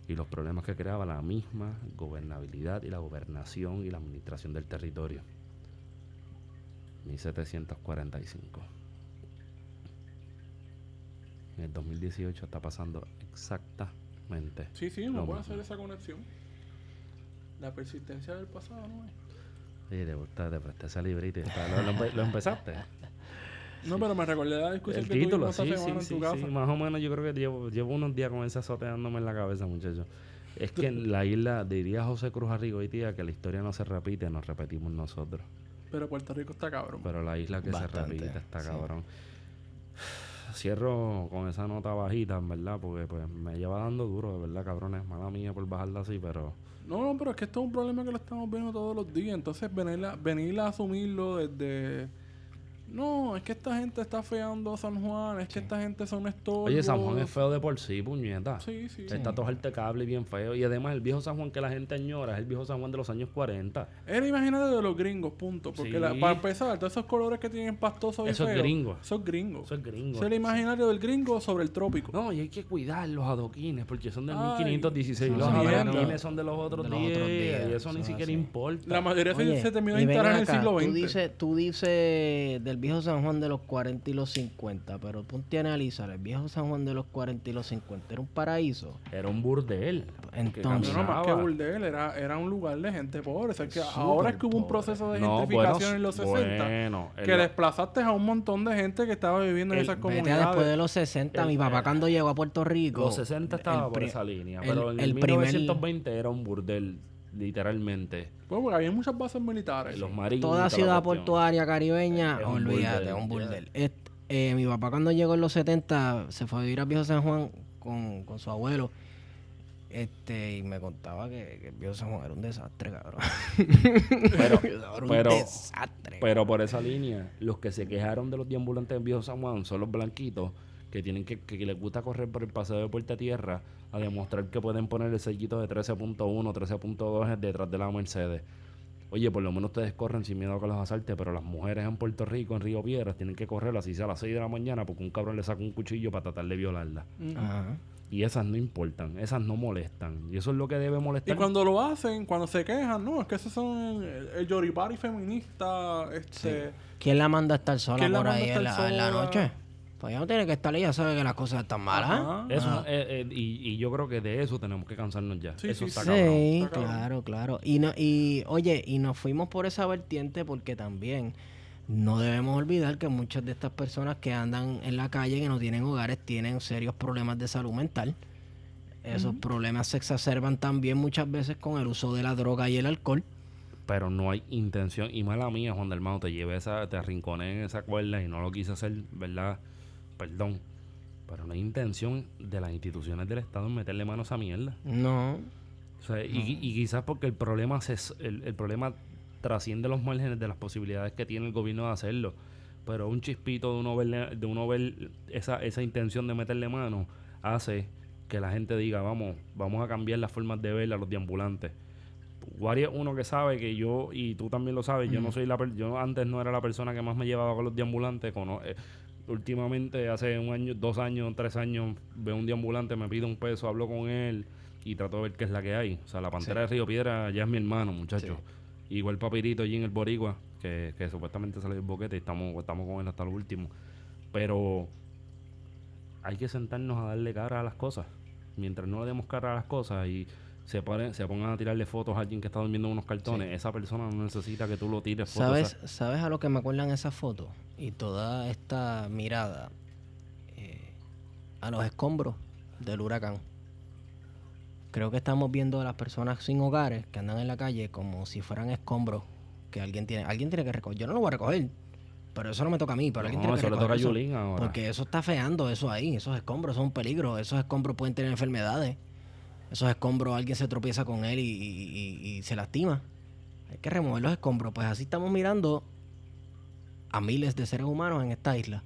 y los problemas que creaba la misma gobernabilidad y la gobernación y la administración del territorio. 1745. En el 2018 está pasando exactamente. Sí, sí, uno puede hacer esa conexión. La persistencia del pasado, ¿no es? Oye, te gusta, te presté ese librito. y está- ¿Lo, lo empe- lo empezaste? No, pero me recordé la discusión El que título, tuvimos esta sí, sí, en sí, tu casa. sí, más o menos yo creo que llevo, llevo unos días con ese azoteándome en la cabeza, muchachos. Es que en la isla, diría José Cruz Arrigoitía, que la historia no se repite, nos repetimos nosotros. Pero Puerto Rico está cabrón. Pero la isla que Bastante, se repite está sí. cabrón. Cierro con esa nota bajita, en verdad, porque pues me lleva dando duro, de verdad, cabrones. Mala mía por bajarla así, pero... No, no, pero es que esto es un problema que lo estamos viendo todos los días. Entonces, venir a, venir a asumirlo desde. No, es que esta gente está feando a San Juan, es que esta gente son estos. Oye, San Juan es feo de por sí, puñeta. Sí, sí. Está todo cable bien feo. Y además, el viejo San Juan que la gente añora es el viejo San Juan de los años 40. Era imaginario de los gringos, punto. Porque Sí. la- para empezar, todos esos colores que tienen pastosos y Eso es gringo. Eso es gringo. Eso es gringo. Eso es el imaginario del gringo sobre el trópico. No, y hay que cuidar los adoquines porque son del Ay, 1516. son Los adoquines son de los otros De los 10 otros días, y eso ni siquiera así. importa. La mayoría se- Oye, se terminó de instalar en el siglo Tú XX. dices, tú dices del viejo San Juan de los 40 y los 50, pero ponte a analizar, el viejo San Juan de los 40 y los 50 era un paraíso. Era un burdel. Entonces- No, no, más que caminaba. burdel, era, era un lugar de gente pobre. O sea, que ahora es que hubo un proceso de No, gentrificación bueno, en los 60 bueno, en que desplazaste a un montón de gente que estaba viviendo en El- esas Vete comunidades. después de los 60, El- mi papá cuando llegó a Puerto Rico. Los 60 estaba el por esa línea, el- pero en el, el primer- 1920 era un burdel, literalmente. Pues porque había muchas bases militares. Los. Toda ciudad portuaria caribeña, Es un olvídate, burdel, un burdel. Est- eh, mi papá cuando llegó en los 70 se fue a vivir a Viejo San Juan con, con su abuelo. Este, y me contaba que, que el Viejo San Juan era un desastre, cabrón. Pero, Era un pero, desastre. pero por esa línea, los que se quejaron de los deambulantes en Viejo San Juan son los blanquitos que tienen que, que les gusta correr por el paseo de Puerta Tierra a demostrar que pueden poner el sellito de 13.1, 13.2 detrás de la Mercedes. Oye, por lo menos ustedes corren sin miedo a que los asalte, pero las mujeres en Puerto Rico, en Río Piedras, tienen que correr así sea a las 6 de la mañana porque un cabrón le saca un cuchillo para tratar de violarla. Ajá. Y esas no importan, esas no molestan. Y eso es lo que debe Y molestar. cuando lo hacen, cuando se quejan, no, es que esos son el, el yoripari feminista, este... ¿Quién la manda a estar sola ¿Quién la por ahí en la, en la noche? Pues ella no tiene que estar ahí, ya sabe que las cosas están malas. Ajá. Eso, eh, eh, y, y yo creo que de eso tenemos que cansarnos ya. Sí, eso sí, está sí. cabrón. Sí, Está claro, claro. Y, no, y oye, y nos fuimos por esa vertiente porque también no debemos olvidar que muchas de estas personas que andan en la calle, que no tienen hogares, tienen serios problemas de salud mental. Esos problemas se exacerban también muchas veces con el uso de la droga y el alcohol. Pero no hay intención. Y mala mía, Juan del Mao, te llevé esa, te arrinconé en esa cuerda y no lo quise hacer, ¿verdad? Perdón. Pero no hay intención de las instituciones del Estado en meterle mano a esa mierda. No. O sea, y, y quizás porque el problema se, el, el problema trasciende los márgenes de las posibilidades que tiene el gobierno de hacerlo. Pero un chispito de uno ver, de uno ver esa, esa intención de meterle mano hace que la gente diga, vamos, vamos a cambiar las formas de ver a los deambulantes. Es uno que sabe que yo, y tú también lo sabes, yo no soy la yo antes no era la persona que más me llevaba con los deambulantes. cono- eh, últimamente, hace un año, dos años, tres años, veo un deambulante, me pide un peso, hablo con él y trato de ver qué es la que hay. O sea, la pantera de Río Piedra ya es mi hermano, muchacho. Igual Papirito allí en el Boricua, que, que supuestamente salió el boquete y estamos, estamos con él hasta lo último. Pero hay que sentarnos a darle cara a las cosas. Mientras no le demos cara a las cosas y se, paren- se pongan a tirarle fotos a alguien que está durmiendo en unos cartones, esa persona no necesita que tú lo tires fotos. ¿Sabes, a- ¿Sabes a lo que me acuerdan esas fotos? Y toda esta mirada eh, a los escombros del huracán. Creo que estamos viendo a las personas sin hogares que andan en la calle como si fueran escombros que alguien tiene, alguien tiene que recoger. Yo no lo voy a recoger, pero eso no me toca a mí, pero alguien tiene que eso le toca a. Yulín ahora. Porque eso está feando, eso ahí, esos escombros son un peligro, esos escombros pueden tener enfermedades. Esos escombros alguien se tropieza con él y, y- y- y se lastima. Hay que remover los escombros. Pues así estamos mirando a miles de seres humanos en esta isla.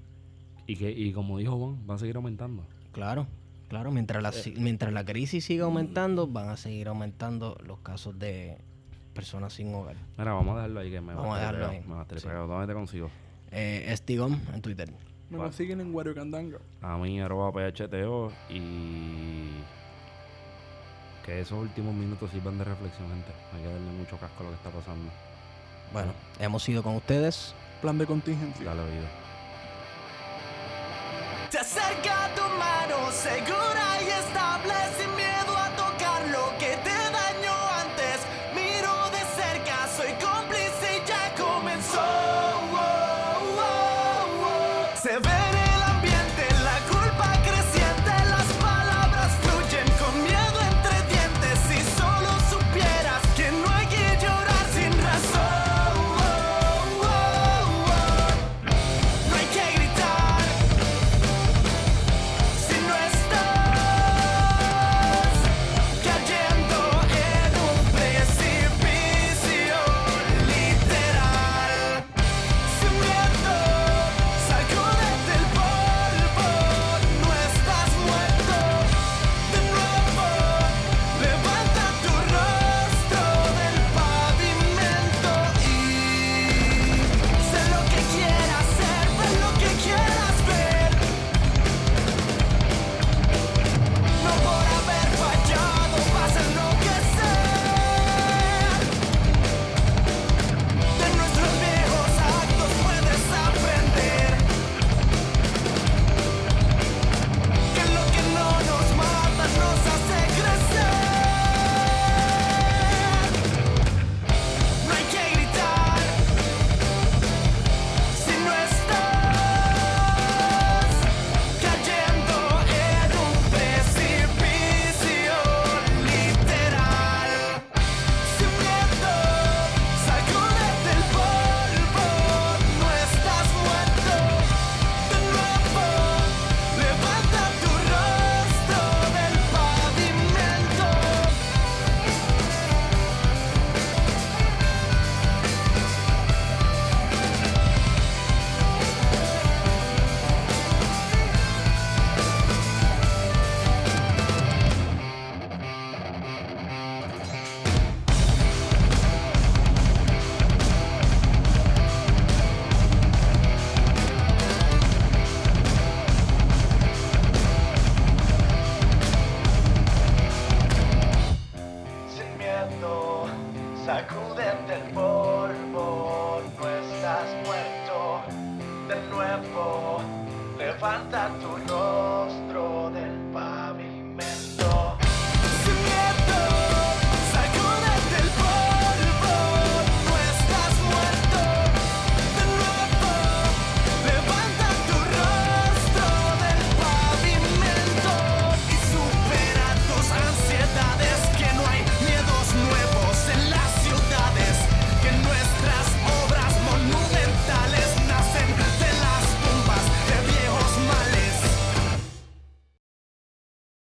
Y, que, y como dijo Juan, va a seguir aumentando. Claro, claro. Mientras la, si- mientras la crisis siga aumentando, van a seguir aumentando los casos de personas sin hogar. Mira, vamos a dejarlo ahí que me Vamos va a a dejarlo ahí. Me va a Sí. ¿Dónde te consigo? Eh, Estigón en Twitter. Me consiguen en Wario Candanga. A mí, arroba PHTO y que esos últimos minutos sirvan de reflexión, gente. Hay que darle mucho casco a lo que está pasando. Bueno, hemos ido con ustedes. Plan de contingencia. Dale oído. Se acerca tu mano segura y estable